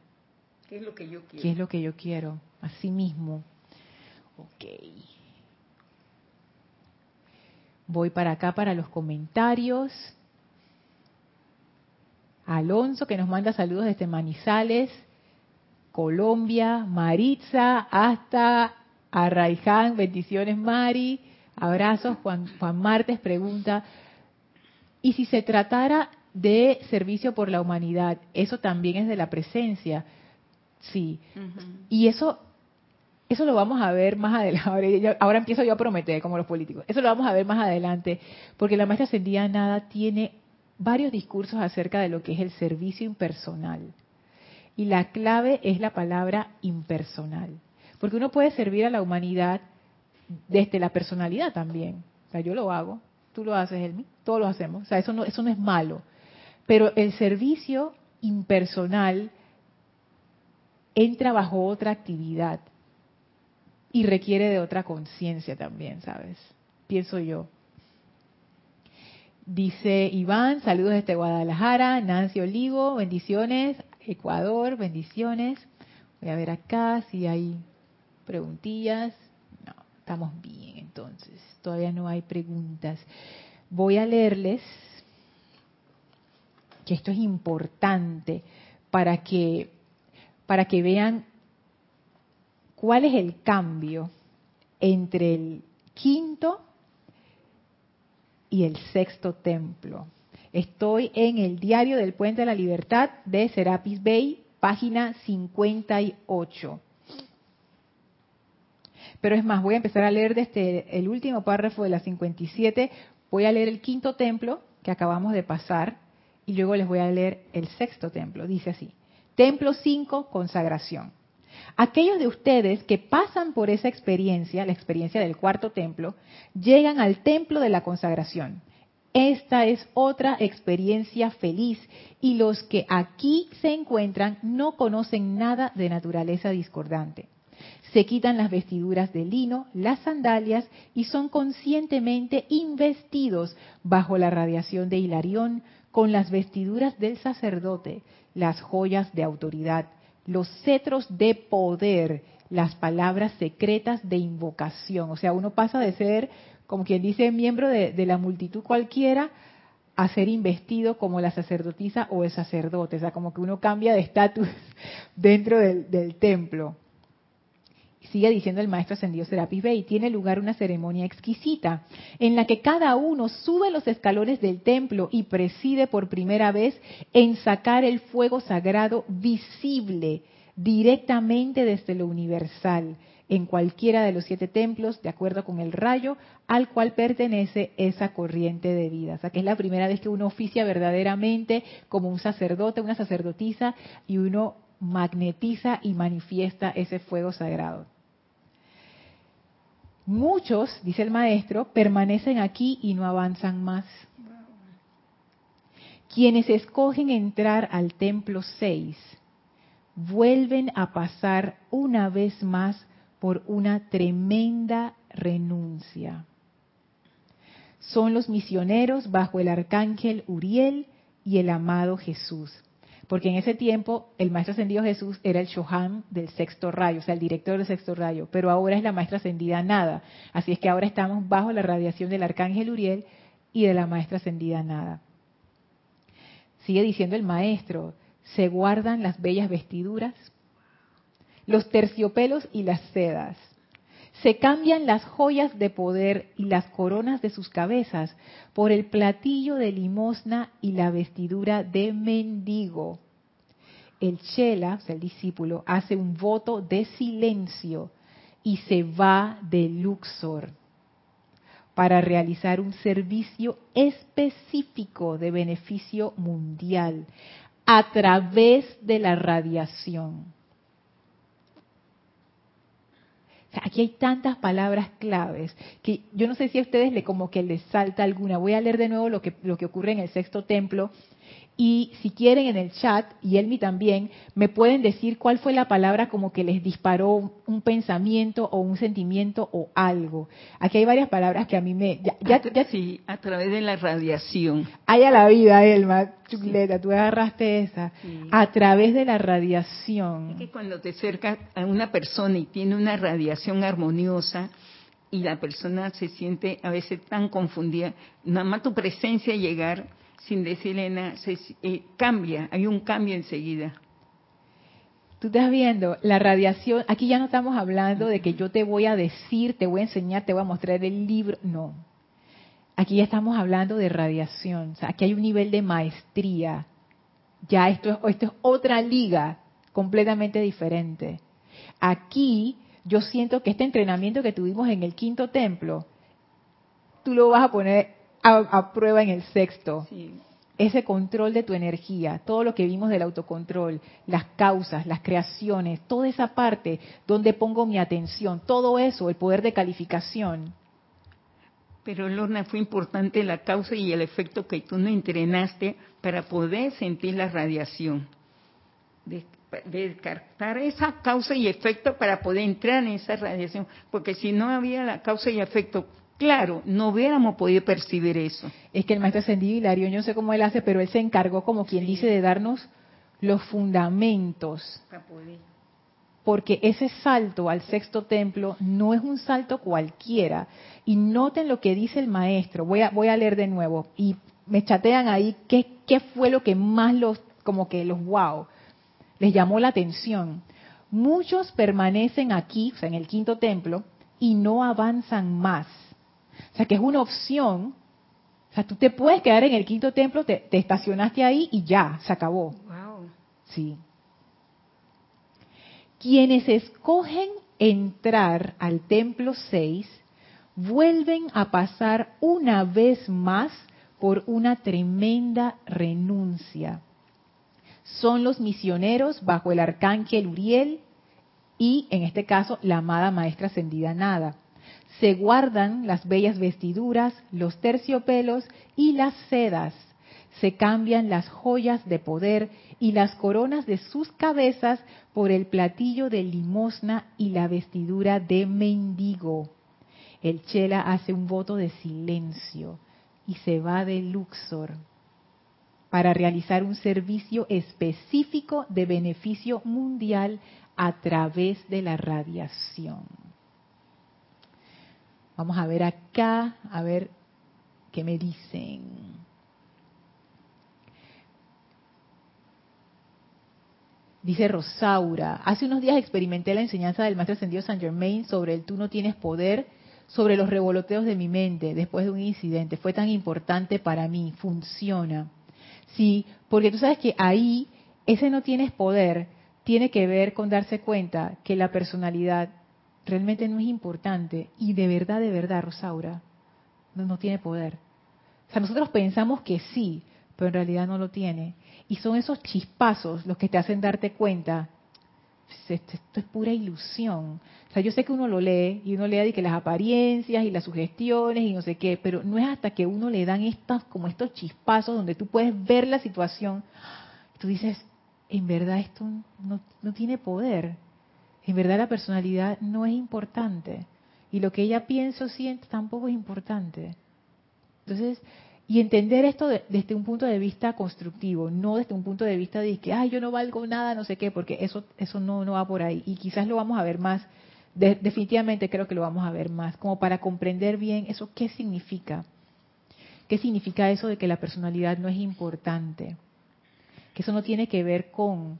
¿Qué es lo que yo quiero? ¿Qué es lo que yo quiero? Así mismo. Ok. Voy para acá para los comentarios. Alonso que nos manda saludos desde Manizales. Colombia, Maritza, hasta Arraiján, bendiciones Mari, abrazos. Juan, Juan Martes pregunta, ¿y si se tratara de servicio por la humanidad, eso también es de la presencia? Sí. Y eso eso lo vamos a ver más adelante. <laughs> Ahora empiezo yo a prometer, como los políticos. Eso lo vamos a ver más adelante, porque la maestra ascendida Nada tiene varios discursos acerca de lo que es el servicio impersonal. Y la clave es la palabra impersonal. Porque uno puede servir a la humanidad desde la personalidad también. O sea, yo lo hago, tú lo haces, Elmi, todos lo hacemos. O sea, eso no, eso no es malo. Pero el servicio impersonal entra bajo otra actividad y requiere de otra conciencia también, ¿sabes? Pienso yo. Dice Iván, saludos desde Guadalajara, Nancy Olivo, bendiciones, Ecuador, bendiciones. Voy a ver acá si hay preguntillas. No, estamos bien entonces, todavía no hay preguntas. Voy a leerles, que esto es importante para que, para que vean cuál es el cambio entre el quinto y el sexto templo. Estoy en el diario del Puente de la Libertad de Serapis Bay, página 58. Pero es más, voy a empezar a leer desde el último párrafo de la 57, voy a leer el quinto templo que acabamos de pasar y luego les voy a leer el sexto templo. Dice así, Templo 5, consagración. Aquellos de ustedes que pasan por esa experiencia, la experiencia del cuarto templo, llegan al templo de la consagración. Esta es otra experiencia feliz y los que aquí se encuentran no conocen nada de naturaleza discordante. Se quitan las vestiduras de lino, las sandalias y son conscientemente investidos bajo la radiación de Hilarión con las vestiduras del sacerdote, las joyas de autoridad, los cetros de poder, las palabras secretas de invocación. O sea, uno pasa de ser, como quien dice, miembro de, la multitud cualquiera a ser investido como la sacerdotisa o el sacerdote. O sea, como que uno cambia de estatus <laughs> dentro del, del templo sigue diciendo el maestro ascendido Serapis Bey, tiene lugar una ceremonia exquisita en la que cada uno sube los escalones del templo y preside por primera vez en sacar el fuego sagrado visible directamente desde lo universal en cualquiera de los siete templos, de acuerdo con el rayo al cual pertenece esa corriente de vida. O sea, que es la primera vez que uno oficia verdaderamente como un sacerdote, una sacerdotisa, y uno magnetiza y manifiesta ese fuego sagrado. Muchos, dice el maestro, permanecen aquí y no avanzan más. Quienes escogen entrar al templo 6 vuelven a pasar una vez más por una tremenda renuncia. Son los misioneros bajo el arcángel Uriel y el amado Jesús porque en ese tiempo el maestro ascendido Jesús era el Shohan del sexto rayo, o sea, el director del sexto rayo, pero ahora es la maestra ascendida Nada. Así es que ahora estamos bajo la radiación del arcángel Uriel y de la maestra ascendida Nada. Sigue diciendo el maestro, se guardan las bellas vestiduras, los terciopelos y las sedas. Se cambian las joyas de poder y las coronas de sus cabezas por el platillo de limosna y la vestidura de mendigo. El chela, o sea, el discípulo, hace un voto de silencio y se va de Luxor para realizar un servicio específico de beneficio mundial a través de la radiación. Aquí hay tantas palabras claves que yo no sé si a ustedes le como que les salta alguna. Voy a leer de nuevo lo que, lo que ocurre en el sexto templo y si quieren en el chat, y Elmi también, me pueden decir cuál fue la palabra como que les disparó un pensamiento o un sentimiento o algo. Aquí hay varias palabras que a mí me... Ya, sí, a través de la radiación. Haya la vida, Elma. Chucleta, tú agarraste esa. A través de la radiación. Es que cuando te acercas a una persona y tiene una radiación armoniosa, y la persona se siente a veces tan confundida, nada más tu presencia llegar sin decirle nada, se, eh, cambia, hay un cambio enseguida. Tú estás viendo la radiación, aquí ya no estamos hablando de que yo te voy a decir, te voy a enseñar, te voy a mostrar el libro, no. Aquí ya estamos hablando de radiación, aquí hay un nivel de maestría. Ya esto es, esto es otra liga completamente diferente. Aquí yo siento que este entrenamiento que tuvimos en el quinto templo, tú lo vas a poner a, prueba en el sexto. Ese control de tu energía, todo lo que vimos del autocontrol, las causas, las creaciones, toda esa parte donde pongo mi atención, todo eso, el poder de calificación. Pero Lorna, fue importante la causa y el efecto que tú no entrenaste para poder sentir la radiación. descartar esa causa y efecto para poder entrar en esa radiación. Porque si no había la causa y efecto, Claro, no hubiéramos podido percibir eso. Es que el maestro ascendido Hilario, yo no sé cómo él hace, pero él se encargó, como quien dice, de darnos los fundamentos. Porque ese salto al sexto templo no es un salto cualquiera. Y noten lo que dice el maestro. Voy a, voy a leer de nuevo. Y me chatean ahí qué, qué fue lo que más los, como que los wow, les llamó la atención. Muchos permanecen aquí, o sea, en el quinto templo, y no avanzan más o sea, que es una opción. O sea, tú te puedes quedar en el quinto templo, te, estacionaste ahí y ya, se acabó. Wow. Sí. Quienes escogen entrar al templo 6 vuelven a pasar una vez más por una tremenda renuncia. Son los misioneros bajo el arcángel Uriel y, en este caso, la amada maestra ascendida Nada se guardan las bellas vestiduras, los terciopelos y las sedas. Se cambian las joyas de poder y las coronas de sus cabezas por el platillo de limosna y la vestidura de mendigo. El chela hace un voto de silencio y se va de Luxor para realizar un servicio específico de beneficio mundial a través de la radiación. Vamos a ver acá, a ver qué me dicen. Dice Rosaura, hace unos días experimenté la enseñanza del Maestro Ascendido San Germain sobre el tú no tienes poder, sobre los revoloteos de mi mente después de un incidente. Fue tan importante para mí, funciona. Sí, porque tú sabes que ahí ese no tienes poder tiene que ver con darse cuenta que la personalidad realmente no es importante y de verdad, de verdad, Rosaura, no, no tiene poder. O sea, nosotros pensamos que sí, pero en realidad no lo tiene. Y son esos chispazos los que te hacen darte cuenta, esto, es pura ilusión. O sea, yo sé que uno lo lee y uno lee de que las apariencias y las sugestiones y no sé qué, pero no es hasta que uno le dan estas, como estos chispazos donde tú puedes ver la situación, tú dices, en verdad esto no, no tiene poder. En verdad la personalidad no es importante. Y lo que ella piensa o siente tampoco es importante. Entonces, y entender esto desde un punto de vista constructivo, no desde un punto de vista de que, ay, yo no valgo nada, no sé qué, porque eso, eso no, no va por ahí. Y quizás lo vamos a ver más, definitivamente creo que lo vamos a ver más, como para comprender bien eso, qué significa. ¿Qué significa eso de que la personalidad no es importante? Que eso no tiene que ver con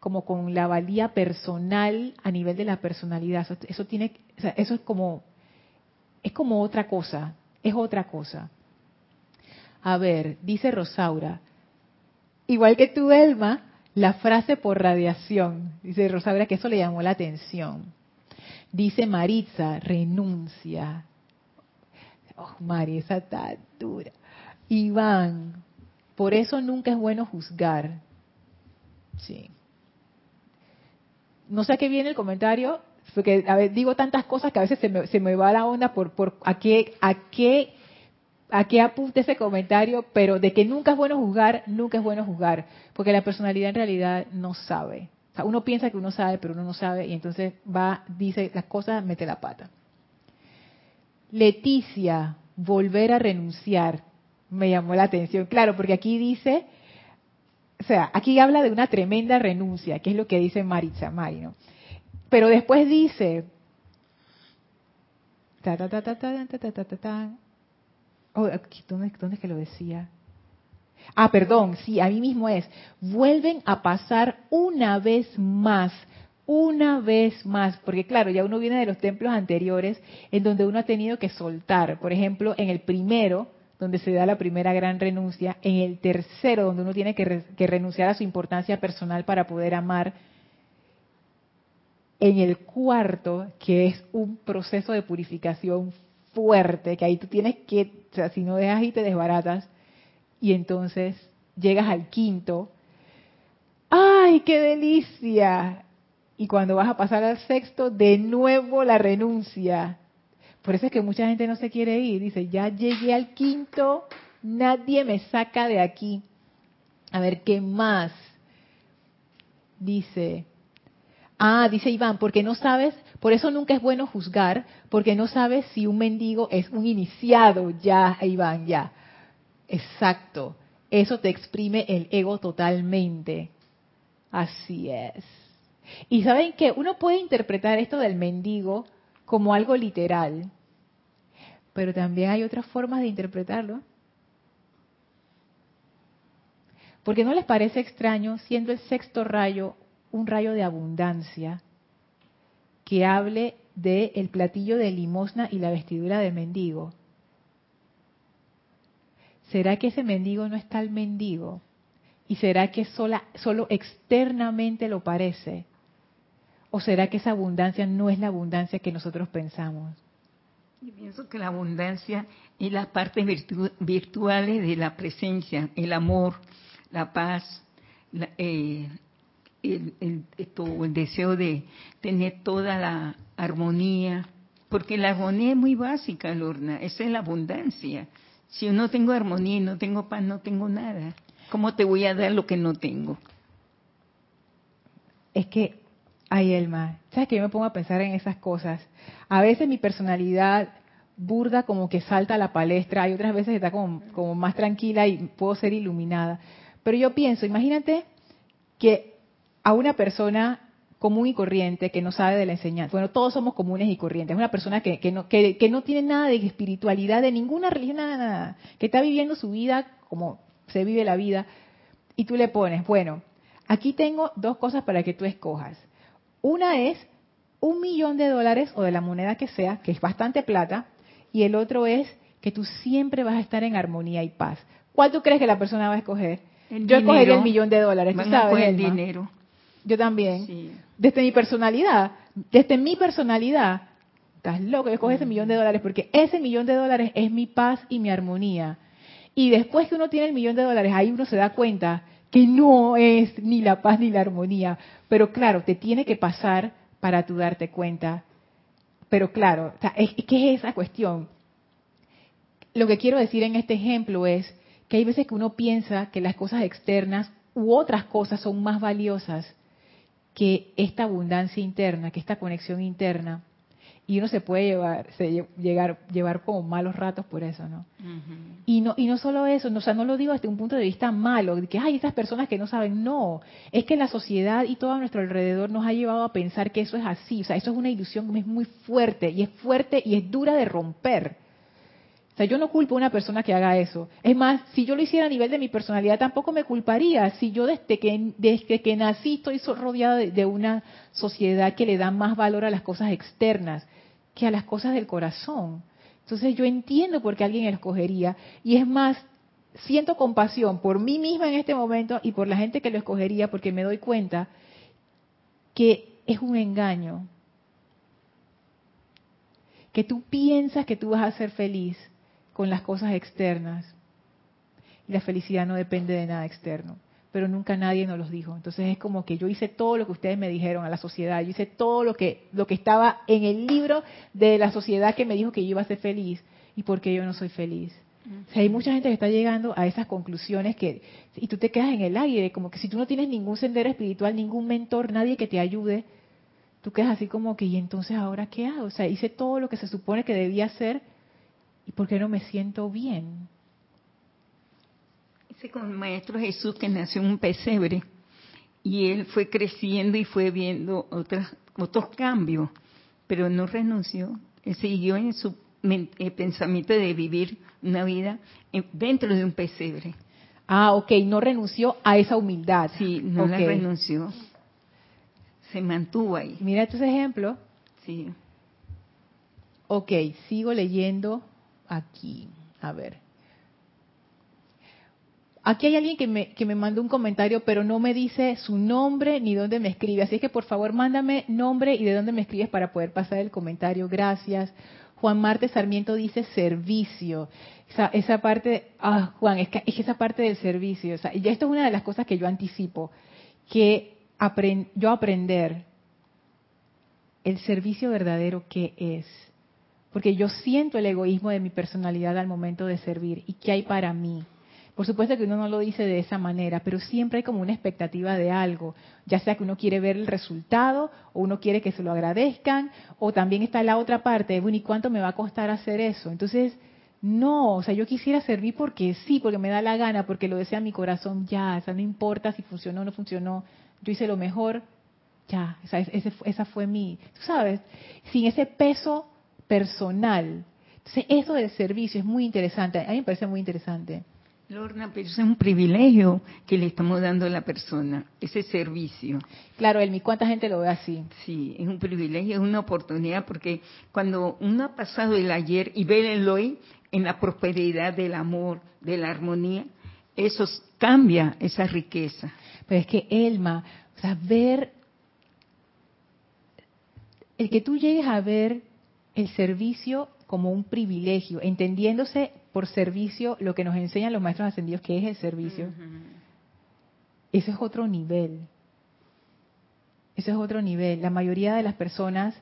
como con la valía personal a nivel de la personalidad. Eso, tiene, eso es como, es como otra cosa, es otra cosa. A ver, dice Rosaura, igual que tú, Elma, la frase por radiación. Dice Rosaura que eso le llamó la atención. Dice Maritza, renuncia. Oh, María, esa está dura. Iván, por eso nunca es bueno juzgar. Sí no sé a qué viene el comentario, porque a ver, digo tantas cosas que a veces se me, se me va la onda por, por a qué, a qué, a qué apunta ese comentario, pero de que nunca es bueno juzgar, nunca es bueno juzgar, porque la personalidad en realidad no sabe. Uno piensa que uno sabe, pero uno no sabe, y entonces va, dice las cosas, mete la pata. Leticia, volver a renunciar, me llamó la atención. Claro, porque aquí dice o sea, aquí habla de una tremenda renuncia, que es lo que dice Maritza Mari, Pero después dice, oh, ¿dónde, ¿dónde es que lo decía? Ah, perdón, sí, a mí mismo es. Vuelven a pasar una vez más, una vez más, porque claro, ya uno viene de los templos anteriores en donde uno ha tenido que soltar. Por ejemplo, en el primero, donde se da la primera gran renuncia, en el tercero, donde uno tiene que, renunciar a su importancia personal para poder amar, en el cuarto, que es un proceso de purificación fuerte, que ahí tú tienes que, o sea, si no dejas y te desbaratas, y entonces llegas al quinto, ¡ay, qué delicia! Y cuando vas a pasar al sexto, de nuevo la renuncia. Por eso es que mucha gente no se quiere ir. Dice, ya llegué al quinto, nadie me saca de aquí. A ver, ¿qué más? Dice, ah, dice Iván, porque no sabes, por eso nunca es bueno juzgar, porque no sabes si un mendigo es un iniciado ya, Iván, ya. Exacto. Eso te exprime el ego totalmente. Así es. Y saben que uno puede interpretar esto del mendigo como algo literal, pero también hay otras formas de interpretarlo. Porque no les parece extraño, siendo el sexto rayo un rayo de abundancia, que hable de el platillo de limosna y la vestidura del mendigo. ¿Será que ese mendigo no está el mendigo? ¿Y será que sola, solo externamente lo parece? ¿O será que esa abundancia no es la abundancia que nosotros pensamos? Yo pienso que la abundancia es las partes virtuales de la presencia, el amor, la paz, eh, el, el, el deseo de tener toda la armonía, porque la armonía es muy básica, Lorna, esa es la abundancia. Si yo no tengo armonía y no tengo paz, no tengo nada. ¿Cómo te voy a dar lo que no tengo? Es que, ay Elma, ¿sabes que yo me pongo a pensar en esas cosas? A veces mi personalidad burda como que salta a la palestra, hay otras veces está como, más tranquila y puedo ser iluminada. Pero yo pienso, imagínate que a una persona común y corriente que no sabe de la enseñanza. Bueno, todos somos comunes y corrientes. Es una persona que, que, no, que, que no tiene nada de espiritualidad, de ninguna religión, nada, nada, que está viviendo su vida como se vive la vida. Y tú le pones, bueno, aquí tengo dos cosas para que tú escojas. Una es un millón de dólares o de la moneda que sea, que es bastante plata, y el otro es que tú siempre vas a estar en armonía y paz. ¿Cuál tú crees que la persona va a escoger? El Yo escogería el millón de dólares, tú sabes, el Elma. dinero. Yo también. Sí. Desde mi personalidad, desde mi personalidad, estás loco, yo cojo ese millón de dólares porque ese millón de dólares es mi paz y mi armonía. Y después que uno tiene el millón de dólares, ahí uno se da cuenta que no es ni la paz ni la armonía. Pero claro, te tiene que pasar para tú darte cuenta. Pero claro, o ¿qué es esa cuestión? Lo que quiero decir en este ejemplo es que hay veces que uno piensa que las cosas externas u otras cosas son más valiosas que esta abundancia interna, que esta conexión interna, y uno se puede llevar, se lle- llegar, llevar como malos ratos por eso, ¿no? Y no, y no solo eso, no, o sea, no lo digo desde un punto de vista malo, de que hay estas personas que no saben, no, es que la sociedad y todo a nuestro alrededor nos ha llevado a pensar que eso es así, o sea, eso es una ilusión que es muy fuerte, y es fuerte y es dura de romper. Sea, yo no culpo a una persona que haga eso. Es más, si yo lo hiciera a nivel de mi personalidad, tampoco me culparía. Si yo desde que, desde que nací estoy rodeada de, de una sociedad que le da más valor a las cosas externas que a las cosas del corazón. Entonces yo entiendo por qué alguien escogería. Y es más, siento compasión por mí misma en este momento y por la gente que lo escogería porque me doy cuenta que es un engaño. Que tú piensas que tú vas a ser feliz con las cosas externas. Y la felicidad no depende de nada externo. Pero nunca nadie nos los dijo. Entonces es como que yo hice todo lo que ustedes me dijeron a la sociedad. Yo hice todo lo que, lo que estaba en el libro de la sociedad que me dijo que yo iba a ser feliz. ¿Y por qué yo no soy feliz? O sea, hay mucha gente que está llegando a esas conclusiones que, y tú te quedas en el aire, como que si tú no tienes ningún sendero espiritual, ningún mentor, nadie que te ayude, tú quedas así como que, ¿y entonces ahora qué hago? O sea, hice todo lo que se supone que debía hacer, ¿y por qué no me siento bien? Ese con el Maestro Jesús que nació en un pesebre y él fue creciendo y fue viendo otras, otros cambios, pero no renunció, él siguió en su eh, pensamiento de vivir una vida en- dentro de un pesebre. Ah, ok, no renunció a esa humildad. Sí, no la Ok. renunció. Se mantuvo ahí. Mira estos ejemplos. Sí. Ok, sigo leyendo aquí. A ver. Aquí hay alguien que me, que me mandó un comentario, pero no me dice su nombre ni dónde me escribe. Así que por favor, mándame nombre y de dónde me escribes para poder pasar el comentario. Gracias. Juan Marte Sarmiento dice servicio. Esa, esa parte, ah, Juan, es que, es esa parte del servicio. o sea, y esto es una de las cosas que yo anticipo. Que yo aprender el servicio verdadero que es. Porque yo siento el egoísmo de mi personalidad al momento de servir. ¿Y qué hay para mí? Por supuesto que uno no lo dice de esa manera, pero siempre hay como una expectativa de algo, ya sea que uno quiere ver el resultado o uno quiere que se lo agradezcan, o también está la otra parte, bueno, ¿y cuánto me va a costar hacer eso? Entonces, no, o sea, yo quisiera servir porque sí, porque me da la gana, porque lo desea mi corazón, ya, o sea, no importa si funcionó o no funcionó, yo hice lo mejor, ya, o esa fue mi, tú sabes, sin ese peso personal. Entonces, eso del servicio es muy interesante, a mí me parece muy interesante. Lorna, pero eso es un privilegio que le estamos dando a la persona, ese servicio. Claro, Elmi, ¿cuánta gente lo ve así? Sí, es un privilegio, es una oportunidad, porque cuando uno ha pasado el ayer y ve el hoy en la prosperidad del amor, de la armonía, eso cambia esa riqueza. Pero es que Elma, o sea, ver, el que tú llegues a ver el servicio como un privilegio, entendiéndose por servicio lo que nos enseñan los maestros ascendidos que es el servicio, eso es otro nivel. Eso es otro nivel. La mayoría de las personas,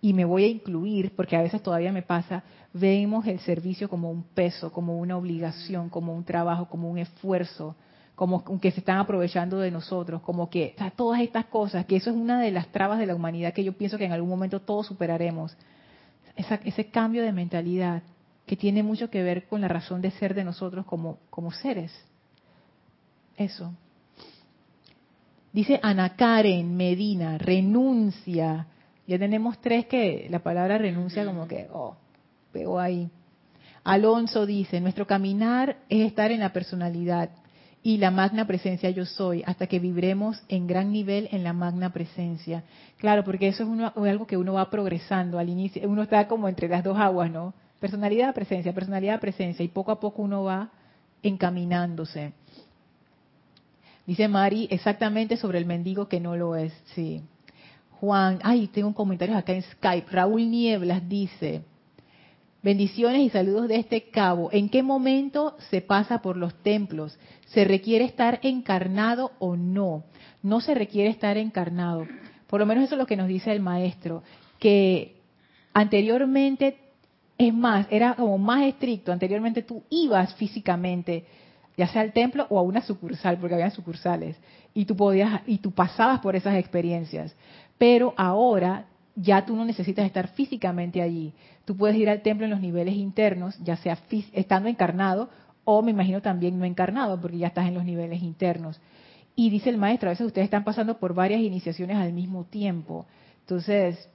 y me voy a incluir, porque a veces todavía me pasa, vemos el servicio como un peso, como una obligación, como un trabajo, como un esfuerzo, como que se están aprovechando de nosotros, como que o sea, todas estas cosas, que eso es una de las trabas de la humanidad que yo pienso que en algún momento todos superaremos. Esa- ese cambio de mentalidad que tiene mucho que ver con la razón de ser de nosotros como, como seres. Eso. Dice Ana Karen Medina, renuncia. Ya tenemos tres que la palabra renuncia como que, oh, pegó ahí. Alonso dice, nuestro caminar es estar en la personalidad y la magna presencia yo soy, hasta que vibremos en gran nivel en la magna presencia. Claro, porque eso es, uno- algo que uno va progresando. Al inicio, uno está como entre las dos aguas, ¿no? Personalidad, presencia, personalidad, presencia, y poco a poco uno va encaminándose. Dice Mari, exactamente sobre el mendigo que no lo es, sí. Juan, ay, tengo un comentario acá en Skype. Raúl Nieblas dice, bendiciones y saludos de este cabo. ¿En qué momento se pasa por los templos? ¿Se requiere estar encarnado o no? No se requiere estar encarnado. Por lo menos eso es lo que nos dice el maestro, que anteriormente, es más, era como más estricto, anteriormente tú ibas físicamente, ya sea al templo o a una sucursal, porque había sucursales, y tú podías, y tú pasabas por esas experiencias. Pero ahora ya tú no necesitas estar físicamente allí. Tú puedes ir al templo en los niveles internos, ya sea estando encarnado o me imagino también no encarnado, porque ya estás en los niveles internos. Y dice el maestro, a veces ustedes están pasando por varias iniciaciones al mismo tiempo. Entonces,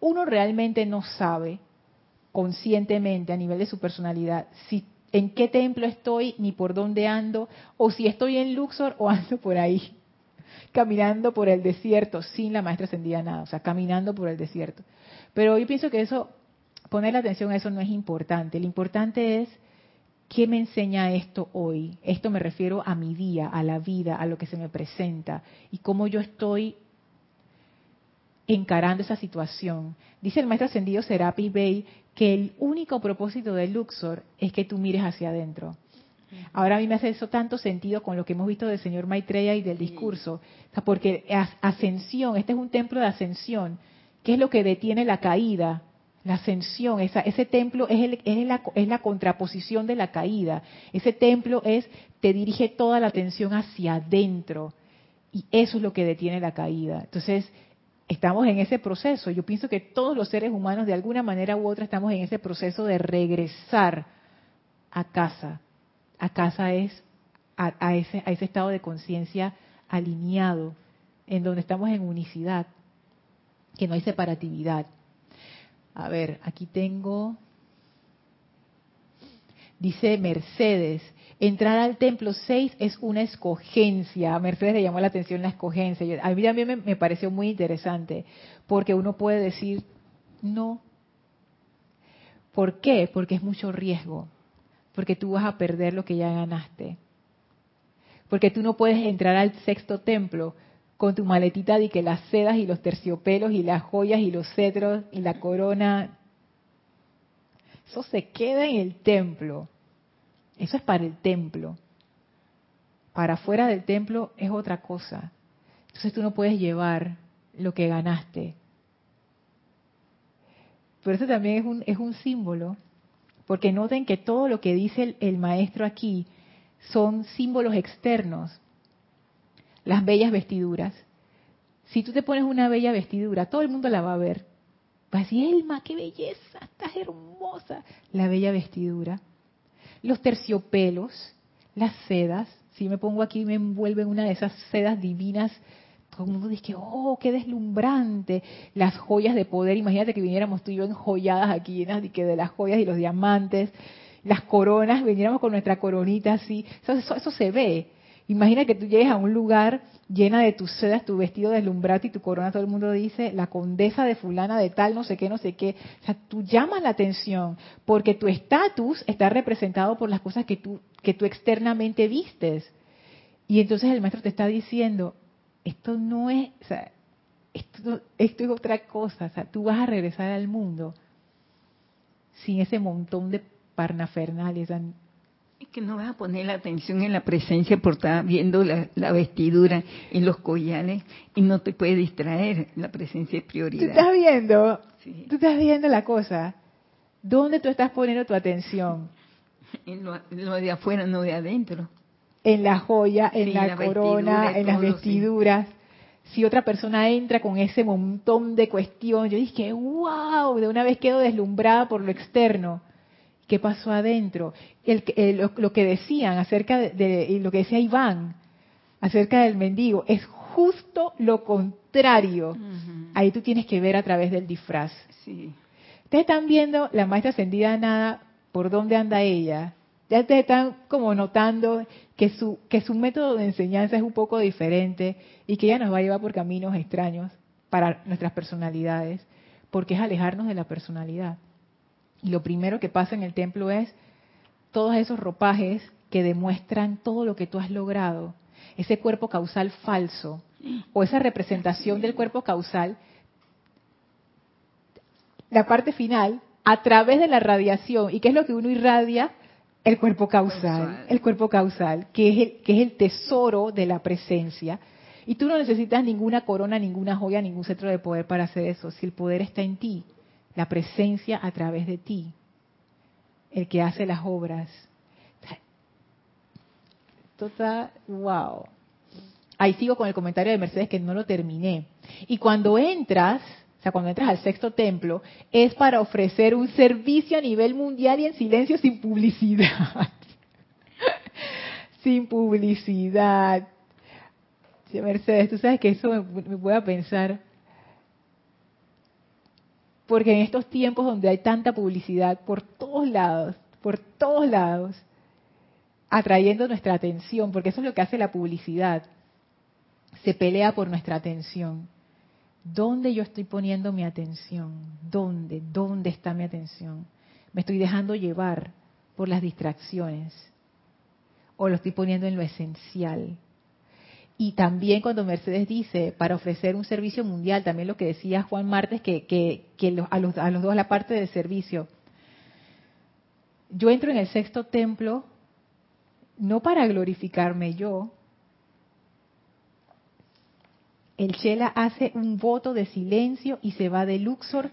uno realmente no sabe conscientemente a nivel de su personalidad si en qué templo estoy ni por dónde ando o si estoy en Luxor o ando por ahí caminando por el desierto sin la maestra ascendida nada, o sea, caminando por el desierto. Pero yo pienso que eso poner la atención a eso no es importante. Lo importante es qué me enseña esto hoy. Esto me refiero a mi día, a la vida, a lo que se me presenta y cómo yo estoy encarando esa situación. Dice el maestro ascendido Serapis Bey que el único propósito de Luxor es que tú mires hacia adentro. Ahora a mí me hace eso tanto sentido con lo que hemos visto del señor Maitreya y del discurso, porque as- ascensión, este es un templo de ascensión, ¿qué es lo que detiene la caída? La ascensión, esa- ese templo es, el- es la, es la contraposición de la caída. Ese templo es, te dirige toda la atención hacia adentro. Y eso es lo que detiene la caída. Entonces, estamos en ese proceso. Yo pienso que todos los seres humanos, de alguna manera u otra, estamos en ese proceso de regresar a casa. A casa es a, ese, a ese estado de conciencia alineado, en donde estamos en unicidad, que no hay separatividad. A ver, aquí tengo, dice Mercedes, Entrar al templo 6 es una escogencia. A Mercedes le llamó la atención la escogencia. A mí también me, me pareció muy interesante, porque uno puede decir no. ¿Por qué? Porque es mucho riesgo. Porque tú vas a perder lo que ya ganaste. Porque tú no puedes entrar al sexto templo con tu maletita de que las sedas y los terciopelos y las joyas y los cetros y la corona. Eso se queda en el templo. Eso es para el templo. Para afuera del templo es otra cosa. Entonces tú no puedes llevar lo que ganaste. Pero eso también es un, es un símbolo, porque noten que todo lo que dice el, maestro aquí son símbolos externos. Las bellas vestiduras. Si tú te pones una bella vestidura, todo el mundo la va a ver. Va a decir, Elma, qué belleza, estás hermosa. La bella vestidura los terciopelos, las sedas. Si me pongo aquí me envuelven una de esas sedas divinas, todo el mundo dice, oh, qué deslumbrante. Las joyas de poder, imagínate que viniéramos tú y yo enjolladas aquí, llenas de, que de las joyas y los diamantes. Las coronas, viniéramos con nuestra coronita así. eso, eso se ve. Imagina que tú llegues a un lugar llena de tus sedas, tu vestido deslumbrante y tu corona, todo el mundo dice, la condesa de fulana de tal, no sé qué, no sé qué. O sea, tú llamas la atención porque tu estatus está representado por las cosas que tú, que tú externamente vistes. Y entonces el maestro te está diciendo, esto no es, o sea, esto, esto es otra cosa, o sea, tú vas a regresar al mundo sin ese montón de parnafernales, es que no vas a poner la atención en la presencia por estar viendo la, vestidura y los collares y no te puede distraer. La presencia es prioridad. ¿Tú estás viendo? ¿Tú estás viendo la cosa? ¿Dónde tú estás poniendo tu atención? En lo, de afuera, no de adentro. En la joya, en la, corona, en las vestiduras. Si otra persona entra con ese montón de cuestiones, yo dije, wow, de una vez quedo deslumbrada por lo externo qué pasó adentro. El, lo, que decían acerca de, lo que decía Iván acerca del mendigo es justo lo contrario. Ahí tú tienes que ver a través del disfraz. Sí. Ustedes están viendo la maestra ascendida nada por dónde anda ella. Ya ustedes están como notando que su, que su método de enseñanza es un poco diferente y que ella nos va a llevar por caminos extraños para nuestras personalidades, porque es alejarnos de la personalidad. Y lo primero que pasa en el templo es todos esos ropajes que demuestran todo lo que tú has logrado, ese cuerpo causal falso o esa representación del cuerpo causal, la parte final, a través de la radiación, ¿y qué es lo que uno irradia? El cuerpo causal, el cuerpo causal, que es el, que es el tesoro de la presencia. Y tú no necesitas ninguna corona, ninguna joya, ningún centro de poder para hacer eso, si el poder está en ti la presencia a través de ti, el que hace las obras. Total, wow. Ahí sigo con el comentario de Mercedes que no lo terminé. Y cuando entras, cuando entras al sexto templo, es para ofrecer un servicio a nivel mundial y en silencio sin publicidad. <laughs> sin publicidad. Mercedes, tú sabes que eso me, me puede pensar, porque en estos tiempos donde hay tanta publicidad por todos lados, por todos lados, atrayendo nuestra atención, porque eso es lo que hace la publicidad, se pelea por nuestra atención. ¿Dónde yo estoy poniendo mi atención? ¿Dónde? ¿Dónde está mi atención? ¿Me estoy dejando llevar por las distracciones? ¿O lo estoy poniendo en lo esencial? Y también cuando Mercedes dice, para ofrecer un servicio mundial, también lo que decía Juan Martes, que, que, a, los, a los dos la parte de servicio. Yo entro en el sexto templo no para glorificarme yo. El Shela hace un voto de silencio y se va de Luxor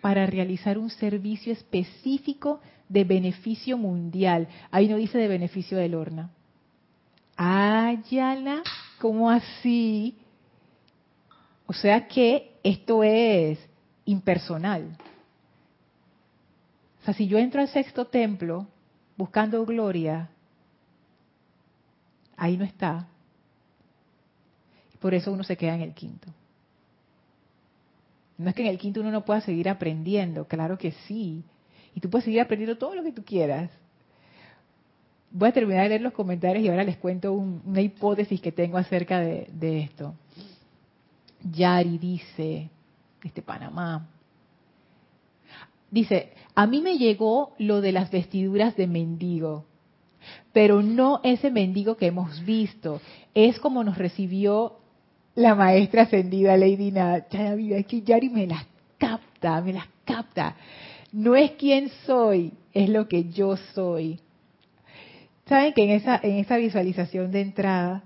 para realizar un servicio específico de beneficio mundial. Ahí no dice de beneficio del Lorna. Ayala ¿Cómo así? O sea que esto es impersonal. O sea, si yo entro al sexto templo buscando gloria, ahí no está. Por eso uno se queda en el quinto. No es que en el quinto uno no pueda seguir aprendiendo, claro que sí. Y tú puedes seguir aprendiendo todo lo que tú quieras. voy a terminar de leer los comentarios y ahora les cuento una hipótesis que tengo acerca de, de esto. Yari dice, este Panamá, dice, a mí me llegó lo de las vestiduras de mendigo, pero no ese mendigo que hemos visto, es como nos recibió la maestra ascendida Lady Nada. Es que Yari me las capta, me las capta. No es quién soy, es lo que yo soy. Saben que en esa, en esa visualización de entrada,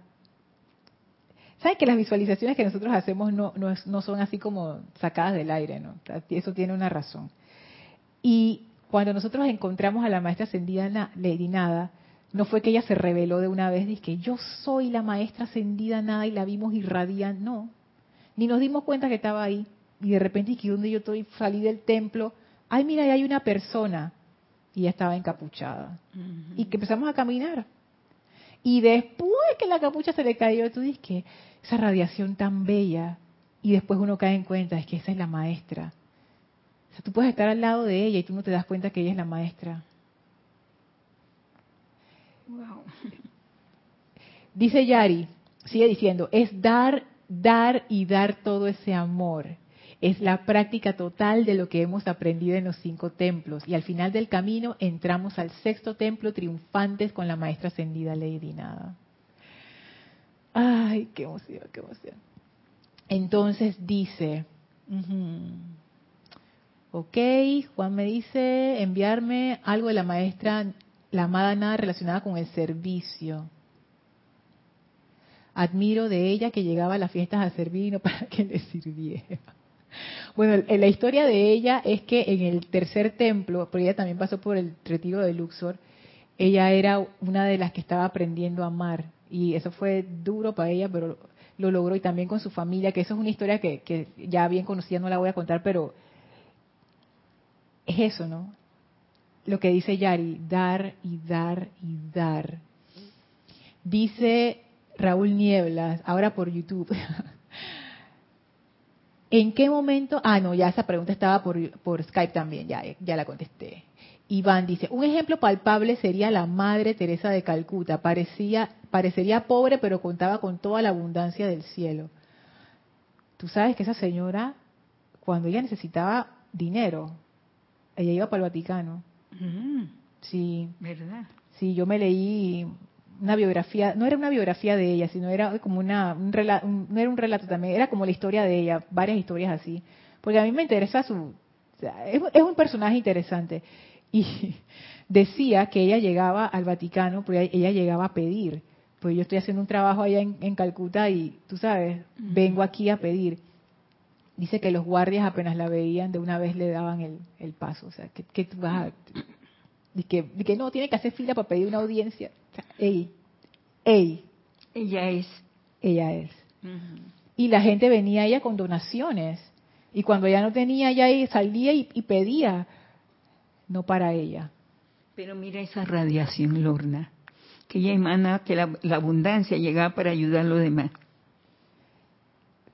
saben que las visualizaciones que nosotros hacemos no, no, son así como sacadas del aire, ¿no? Eso tiene una razón. Y cuando nosotros encontramos a la maestra ascendida Lady Nada, no fue que ella se reveló de una vez, dice que yo soy la maestra ascendida Nada y la vimos irradiar, no. Ni nos dimos cuenta que estaba ahí. Y de repente, que donde yo estoy, salí del templo, ay, mira, ahí hay una persona y ya estaba encapuchada. Y que empezamos a caminar. Y después que la capucha se le cayó, tú dices que esa radiación tan bella, y después uno cae en cuenta, es que esa es la maestra. O sea, tú puedes estar al lado de ella y tú no te das cuenta que ella es la maestra. Wow. Dice Yari, sigue diciendo, es dar, dar y dar todo ese amor es la práctica total de lo que hemos aprendido en los cinco templos. Y al final del camino entramos al sexto templo triunfantes con la maestra ascendida Lady Nada. Ay, qué emoción, qué emoción. Entonces dice, ok, Juan me dice enviarme algo de la maestra, la amada nada relacionada con el servicio. Admiro de ella que llegaba a las fiestas a servir no para que le sirviera. Bueno, la historia de ella es que en el tercer templo, porque ella también pasó por el retiro de Luxor, ella era una de las que estaba aprendiendo a amar. Y eso fue duro para ella, pero lo logró y también con su familia, que eso es una historia que, que ya bien conocida, no la voy a contar, pero es eso, ¿no? Lo que dice Yari, dar y dar y dar. Dice Raúl Nieblas, ahora por YouTube. <laughs> ¿En qué momento? Ah, no, ya esa pregunta estaba por, por Skype también, ya, ya la contesté. Iván dice, un ejemplo palpable sería la Madre Teresa de Calcuta. Parecía, parecería pobre, pero contaba con toda la abundancia del cielo. Tú sabes que esa señora, cuando ella necesitaba dinero, ella iba para el Vaticano. Mm. sí. ¿Verdad? Sí, yo me leí una biografía, no era una biografía de ella, sino era como una, un relato, no era un relato también, era como la historia de ella, varias historias así. Porque a mí me interesa su, es, un personaje interesante. Y <laughs> decía que ella llegaba al Vaticano, porque ella llegaba a pedir. Pues yo estoy haciendo un trabajo allá en, Calcuta y tú sabes, vengo aquí a pedir. Dice que los guardias apenas la veían, de una vez le daban el, el paso. O sea, que, que tú vas a, y que, que no, tiene que hacer fila para pedir una audiencia. ey, ey. Ella es. Ella es. Y la gente venía a ella con donaciones. Y cuando ella no tenía, ella salía y, pedía. No para ella. Pero mira esa radiación, Lorna. Que ella emana que la, la abundancia llegaba para ayudar a los demás.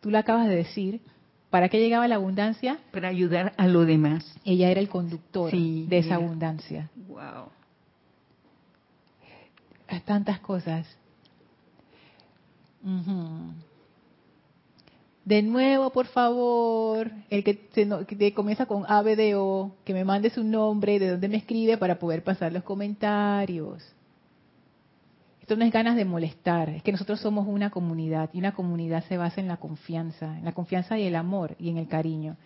Tú la acabas de decir. ¿Para qué llegaba la abundancia? Para ayudar a los demás. Ella era el conductor de esa abundancia. Wow. Tantas cosas. De nuevo, por favor, el que, que comienza con ABDO, que me mande su nombre de dónde me escribe para poder pasar los comentarios. Esto no es ganas de molestar, es que nosotros somos una comunidad y una comunidad se basa en la confianza, en la confianza y el amor y en el cariño.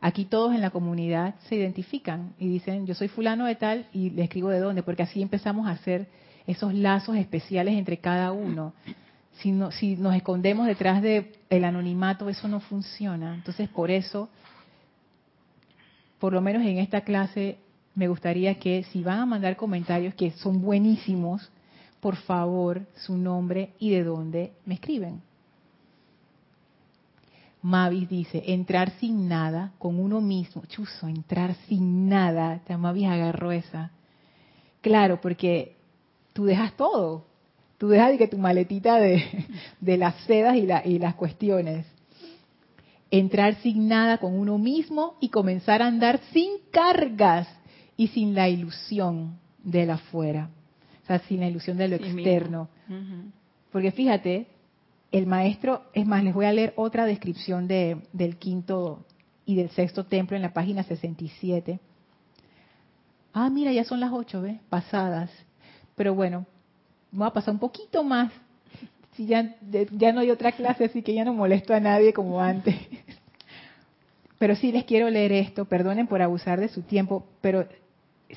Aquí todos en la comunidad se identifican y dicen, yo soy fulano de tal y le escribo de dónde, porque así empezamos a hacer esos lazos especiales entre cada uno. Si, si nos escondemos detrás del el anonimato, eso no funciona. Entonces, por eso, por lo menos en esta clase, me gustaría que si van a mandar comentarios que son buenísimos, por favor su nombre y de dónde me escriben. Mavis dice, entrar sin nada con uno mismo. Chuzo, entrar sin nada. Mavis agarró esa. Claro, porque tú dejas todo. Tú dejas de que tu maletita de, <laughs> las sedas y, y las cuestiones. Entrar sin nada con uno mismo y comenzar a andar sin cargas y sin la ilusión de la afuera o sea, sin la ilusión de lo Sí, externo. Porque fíjate, el maestro, es más, les voy a leer otra descripción de, del quinto y del sexto templo en la página 67. Ah, mira, ya son las ocho, ¿ves? Pasadas. Pero bueno, voy a pasar un poquito más. Si ya, ya no hay otra clase, así que ya no molesto a nadie como antes. <laughs> Pero sí les quiero leer esto, perdonen por abusar de su tiempo, pero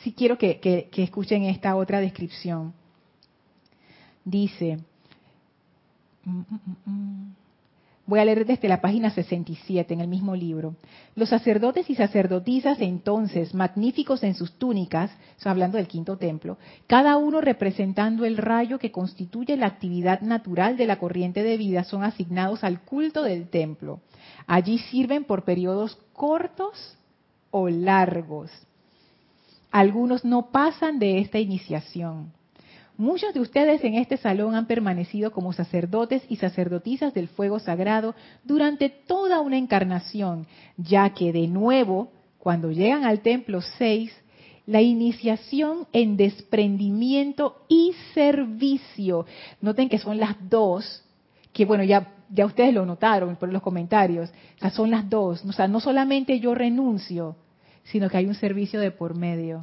sí quiero que, escuchen esta otra descripción. Dice, mm, mm, mm, voy a leer desde la página 67 en el mismo libro. Los sacerdotes y sacerdotisas entonces, magníficos en sus túnicas, hablando del quinto templo, cada uno representando el rayo que constituye la actividad natural de la corriente de vida, son asignados al culto del templo. Allí sirven por periodos cortos o largos. Algunos no pasan de esta iniciación. Muchos de ustedes en este salón han permanecido como sacerdotes y sacerdotisas del fuego sagrado durante toda una encarnación, ya que de nuevo, cuando llegan al templo 6, la iniciación en desprendimiento y servicio, noten que son las dos, que bueno, ya, ya ustedes lo notaron por los comentarios, o son las dos, o sea, no solamente yo renuncio, sino que hay un servicio de por medio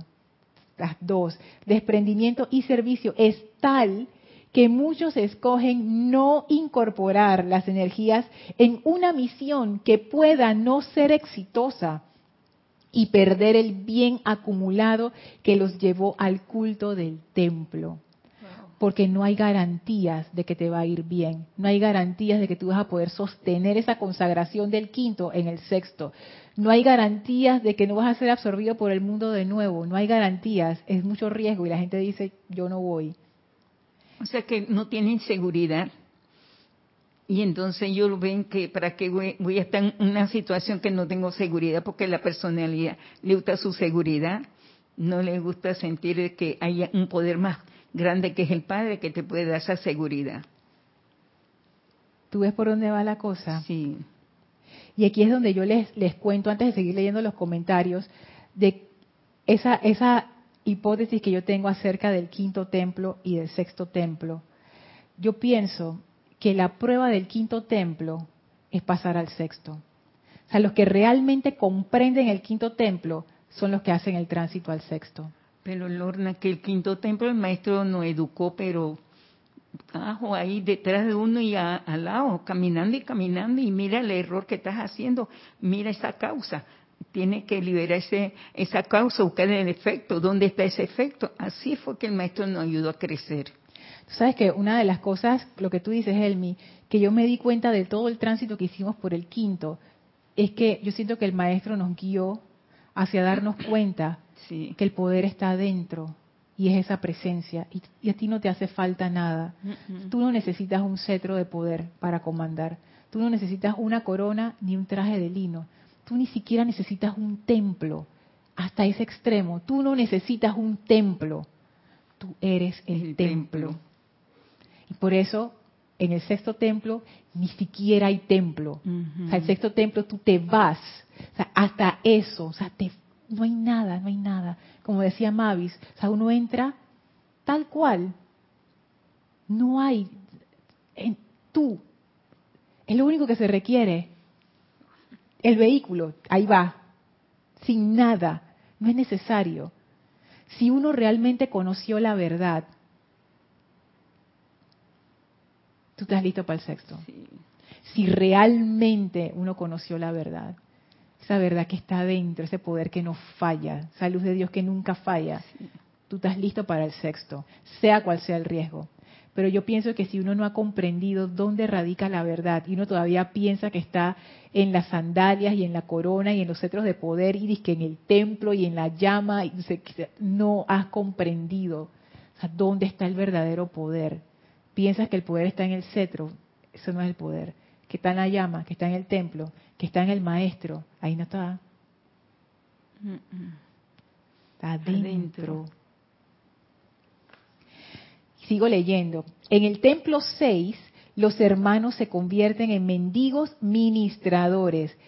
las dos, desprendimiento y servicio, es tal que muchos escogen no incorporar las energías en una misión que pueda no ser exitosa y perder el bien acumulado que los llevó al culto del templo. Porque no hay garantías de que te va a ir bien, no hay garantías de que tú vas a poder sostener esa consagración del quinto en el sexto, no hay garantías de que no vas a ser absorbido por el mundo de nuevo, no hay garantías, es mucho riesgo y la gente dice, yo no voy. O sea que no tienen seguridad. Y entonces ellos ven que para qué voy, a estar en una situación que no tengo seguridad, porque la personalidad le gusta su seguridad, no le gusta sentir que haya un poder más grande que es el Padre que te puede dar esa seguridad. ¿Tú ves por dónde va la cosa? Sí. Y aquí es donde yo les, les cuento, antes de seguir leyendo los comentarios, de esa, esa hipótesis que yo tengo acerca del quinto templo y del sexto templo. Yo pienso que la prueba del quinto templo es pasar al sexto. O sea, los que realmente comprenden el quinto templo son los que hacen el tránsito al sexto. Pero Lorna, que el quinto templo el maestro nos educó, pero abajo ahí detrás de uno y a- al lado, caminando y caminando y mira el error que estás haciendo, mira esa causa. Tiene que liberar ese, esa causa, buscar el efecto. ¿Dónde está ese efecto? Así fue que el maestro nos ayudó a crecer. Tú sabes que una de las cosas, lo que tú dices, Helmi, que yo me di cuenta de todo el tránsito que hicimos por el quinto, es que yo siento que el maestro nos guió hacia darnos cuenta Sí. que el poder está adentro y es esa presencia y, y a ti no te hace falta nada. Tú no necesitas un cetro de poder para comandar. Tú no necesitas una corona ni un traje de lino. Tú ni siquiera necesitas un templo hasta ese extremo. Tú no necesitas un templo. Tú eres el, El templo. templo. Y por eso en el sexto templo ni siquiera hay templo. Ujú. O sea, el sexto templo tú te vas. O sea, hasta eso. O sea, te- no hay nada, no hay nada. Como decía Mavis, o sea, uno entra tal cual. No hay. En, tú. Es lo único que se requiere. El vehículo, ahí va. Sin nada. No es necesario. Si uno realmente conoció la verdad, tú estás listo para el sexto Sí. si realmente uno conoció la verdad. Esa verdad que está dentro, ese poder que no falla, esa luz de Dios que nunca falla. Tú estás listo para el sexto, sea cual sea el riesgo. Pero yo pienso que si uno no ha comprendido dónde radica la verdad y uno todavía piensa que está en las sandalias y en la corona y en los cetros de poder y dice que en el templo y en la llama, y no has comprendido o sea, dónde está el verdadero poder. Piensas que el poder está en el cetro, eso no es el poder. Que está en la llama, que está en el templo, que está en el maestro, ahí no está, está adentro. Sigo leyendo. En el templo 6, los hermanos se convierten en mendigos ministradores.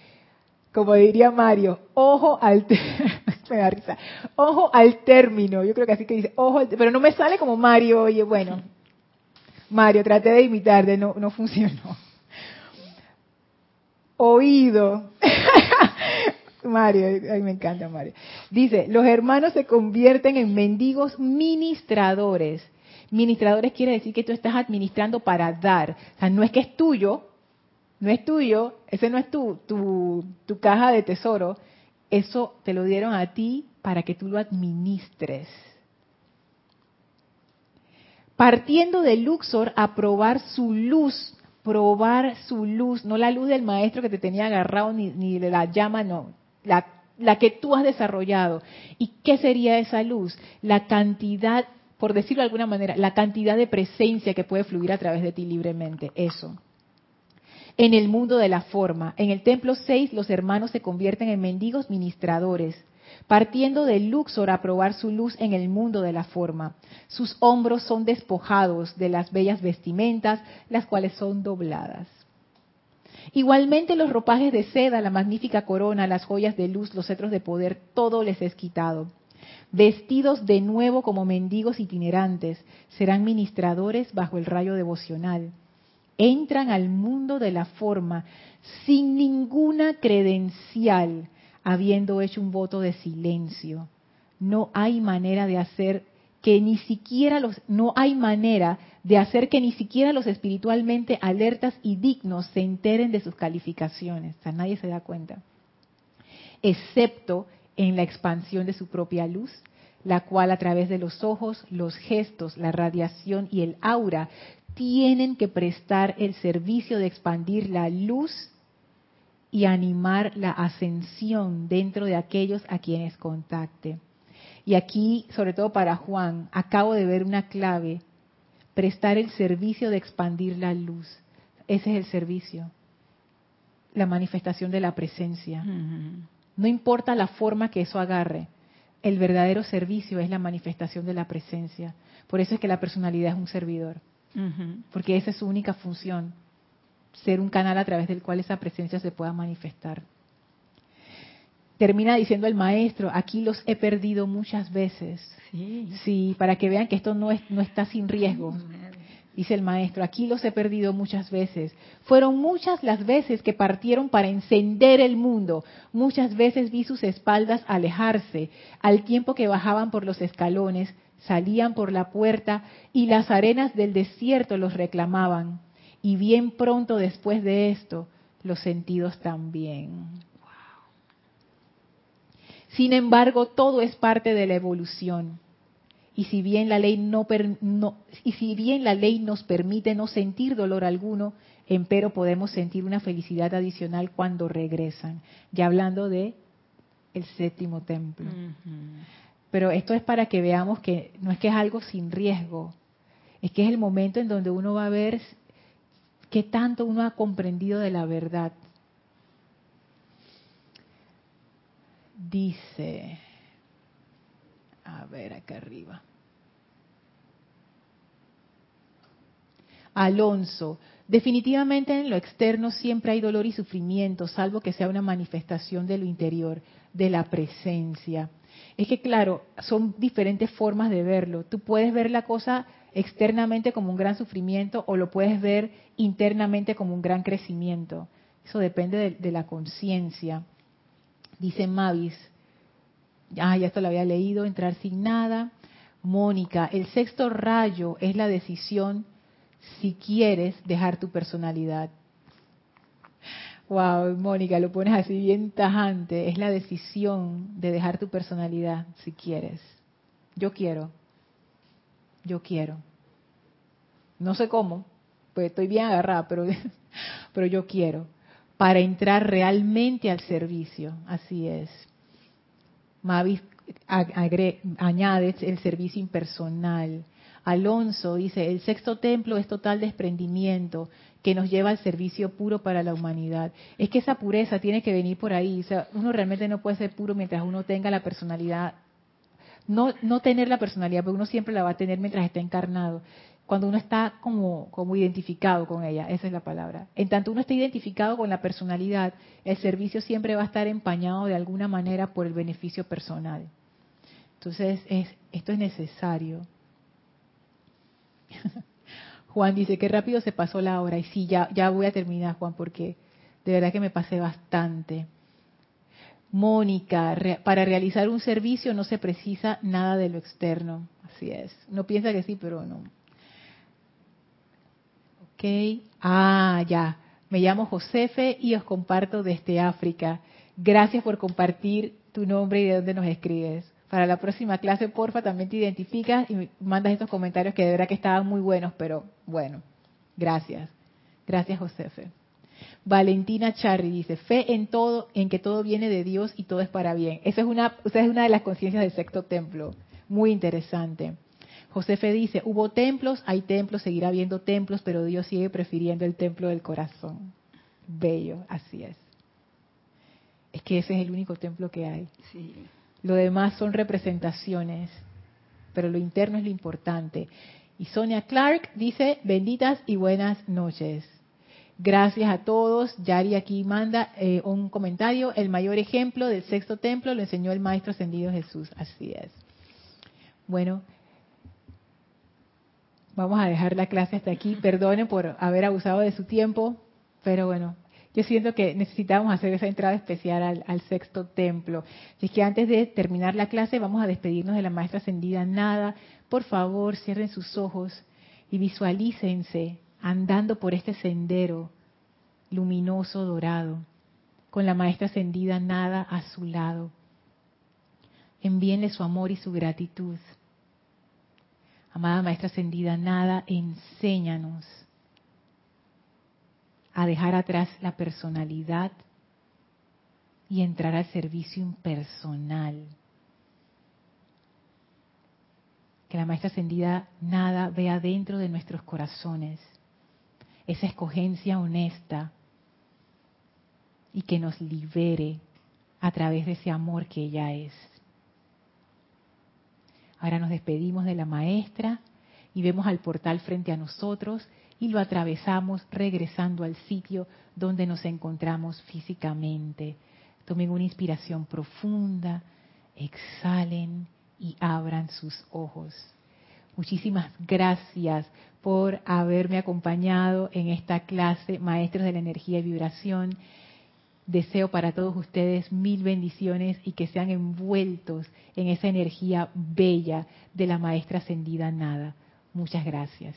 Como diría Mario, ojo al <laughs> me da risa. Ojo al término, yo creo que así que dice, ojo, pero no me sale como Mario, oye, bueno. <laughs> Mario, traté de imitarte, no, no funcionó. Oído. <laughs> Mario, ay, me encanta Mario. Dice, los hermanos se convierten en mendigos ministradores. Ministradores quiere decir que tú estás administrando para dar. O sea, no es que es tuyo, no es tuyo, ese no es tu, tu, tu caja de tesoro. Eso te lo dieron a ti para que tú lo administres. Partiendo de Luxor a probar su luz, probar su luz, no la luz del maestro que te tenía agarrado ni, ni la llama, no, la, la que tú has desarrollado. ¿Y qué sería esa luz? La cantidad, por decirlo de alguna manera, la cantidad de presencia que puede fluir a través de ti libremente, eso en el mundo de la forma. En el templo 6 los hermanos se convierten en mendigos ministradores, partiendo de Luxor a probar su luz en el mundo de la forma. Sus hombros son despojados de las bellas vestimentas, las cuales son dobladas. Igualmente los ropajes de seda, la magnífica corona, las joyas de luz, los cetros de poder, todo les es quitado. Vestidos de nuevo como mendigos itinerantes, serán ministradores bajo el rayo devocional entran al mundo de la forma sin ninguna credencial, habiendo hecho un voto de silencio. No hay manera de hacer que ni siquiera los no hay manera de hacer que ni siquiera los espiritualmente alertas y dignos se enteren de sus calificaciones. O sea, nadie se da cuenta. Excepto en la expansión de su propia luz, la cual a través de los ojos, los gestos, la radiación y el aura tienen que prestar el servicio de expandir la luz y animar la ascensión dentro de aquellos a quienes contacte. Y aquí, sobre todo para Juan, acabo de ver una clave, prestar el servicio de expandir la luz. Ese es el servicio, la manifestación de la presencia. No importa la forma que eso agarre, el verdadero servicio es la manifestación de la presencia. Por eso es que la personalidad es un servidor porque esa es su única función, ser un canal a través del cual esa presencia se pueda manifestar. Termina diciendo el maestro, aquí los he perdido muchas veces. Sí, para que vean que esto no, es, no está sin riesgo. Dice el maestro, aquí los he perdido muchas veces. Fueron muchas las veces que partieron para encender el mundo. Muchas veces vi sus espaldas alejarse, al tiempo que bajaban por los escalones, salían por la puerta y las arenas del desierto los reclamaban. Y bien pronto después de esto, los sentidos también. Sin embargo, todo es parte de la evolución. Y si bien la ley no, y si bien la ley nos permite no sentir dolor alguno, empero podemos sentir una felicidad adicional cuando regresan. Ya hablando de el séptimo templo. Pero esto es para que veamos que no es que es algo sin riesgo, es que es el momento en donde uno va a ver qué tanto uno ha comprendido de la verdad. Dice, a ver acá arriba. Alonso, definitivamente en lo externo siempre hay dolor y sufrimiento, salvo que sea una manifestación de lo interior, de la presencia. Es que claro, son diferentes formas de verlo. Tú puedes ver la cosa externamente como un gran sufrimiento o lo puedes ver internamente como un gran crecimiento. Eso depende de, la conciencia. Dice Mavis, ah, ya esto lo había leído, entrar sin nada. Mónica, el sexto rayo es la decisión si quieres dejar tu personalidad. Wow, Mónica, lo pones así bien tajante. Es la decisión de dejar tu personalidad si quieres. Yo quiero. Yo quiero. No sé cómo, pues estoy bien agarrada, pero, <laughs> pero yo quiero. Para entrar realmente al servicio. Así es. Mavis añade el servicio impersonal. Alonso dice, el sexto templo es total desprendimiento, que nos lleva al servicio puro para la humanidad. Es que esa pureza tiene que venir por ahí. O sea, uno realmente no puede ser puro mientras uno tenga la personalidad. No, no tener la personalidad, porque uno siempre la va a tener mientras está encarnado. cuando uno está como, como identificado con ella, esa es la palabra. En tanto uno esté identificado con la personalidad, el servicio siempre va a estar empañado de alguna manera por el beneficio personal. Entonces, es, esto es necesario. <laughs> Juan dice, qué rápido se pasó la hora. Y sí, ya, ya voy a terminar, Juan, porque de verdad que me pasé bastante. Mónica, para realizar un servicio no se precisa nada de lo externo. Así es. No piensa que sí, pero no. Ok. Ah, ya. Me llamo Josefe y os comparto desde África. Gracias por compartir tu nombre y de dónde nos escribes. Para la próxima clase, porfa, también te identificas y mandas estos comentarios que de verdad que estaban muy buenos, pero bueno, gracias. Gracias, Josefe. Valentina Charri dice, fe en todo, en que todo viene de Dios y todo es para bien. Esa es una, esa es una de las conciencias del sexto templo. Muy interesante. Josefe dice, hubo templos, hay templos, seguirá habiendo templos, pero Dios sigue prefiriendo el templo del corazón. Bello, así es. Es que ese es el único templo que hay. Lo demás son representaciones, pero lo interno es lo importante. Y Sonia Clark dice, benditas y buenas noches. Gracias a todos. Yari aquí manda eh, un comentario. El mayor ejemplo del sexto templo lo enseñó el Maestro Ascendido Jesús. Así es. Bueno, Vamos a dejar la clase hasta aquí. Perdonen por haber abusado de su tiempo, pero bueno, yo siento que necesitamos hacer esa entrada especial al, sexto templo. Así que antes de terminar la clase vamos a despedirnos de la maestra ascendida Nada. Por favor, cierren sus ojos y visualícense andando por este sendero luminoso dorado, con la maestra ascendida Nada a su lado. Envíenle su amor y su gratitud. Amada Maestra Ascendida, nada, enséñanos a dejar atrás la personalidad y entrar al servicio impersonal. Que la Maestra Ascendida nada vea dentro de nuestros corazones esa escogencia honesta y que nos libere a través de ese amor que ella es. Ahora nos despedimos de la maestra y vemos al portal frente a nosotros y lo atravesamos regresando al sitio donde nos encontramos físicamente. Tomen una inspiración profunda, exhalen y abran sus ojos. Muchísimas gracias por haberme acompañado en esta clase, Maestros de la Energía y Vibración. Deseo para todos ustedes mil bendiciones y que sean envueltos en esa energía bella de la maestra ascendida nada. Muchas gracias.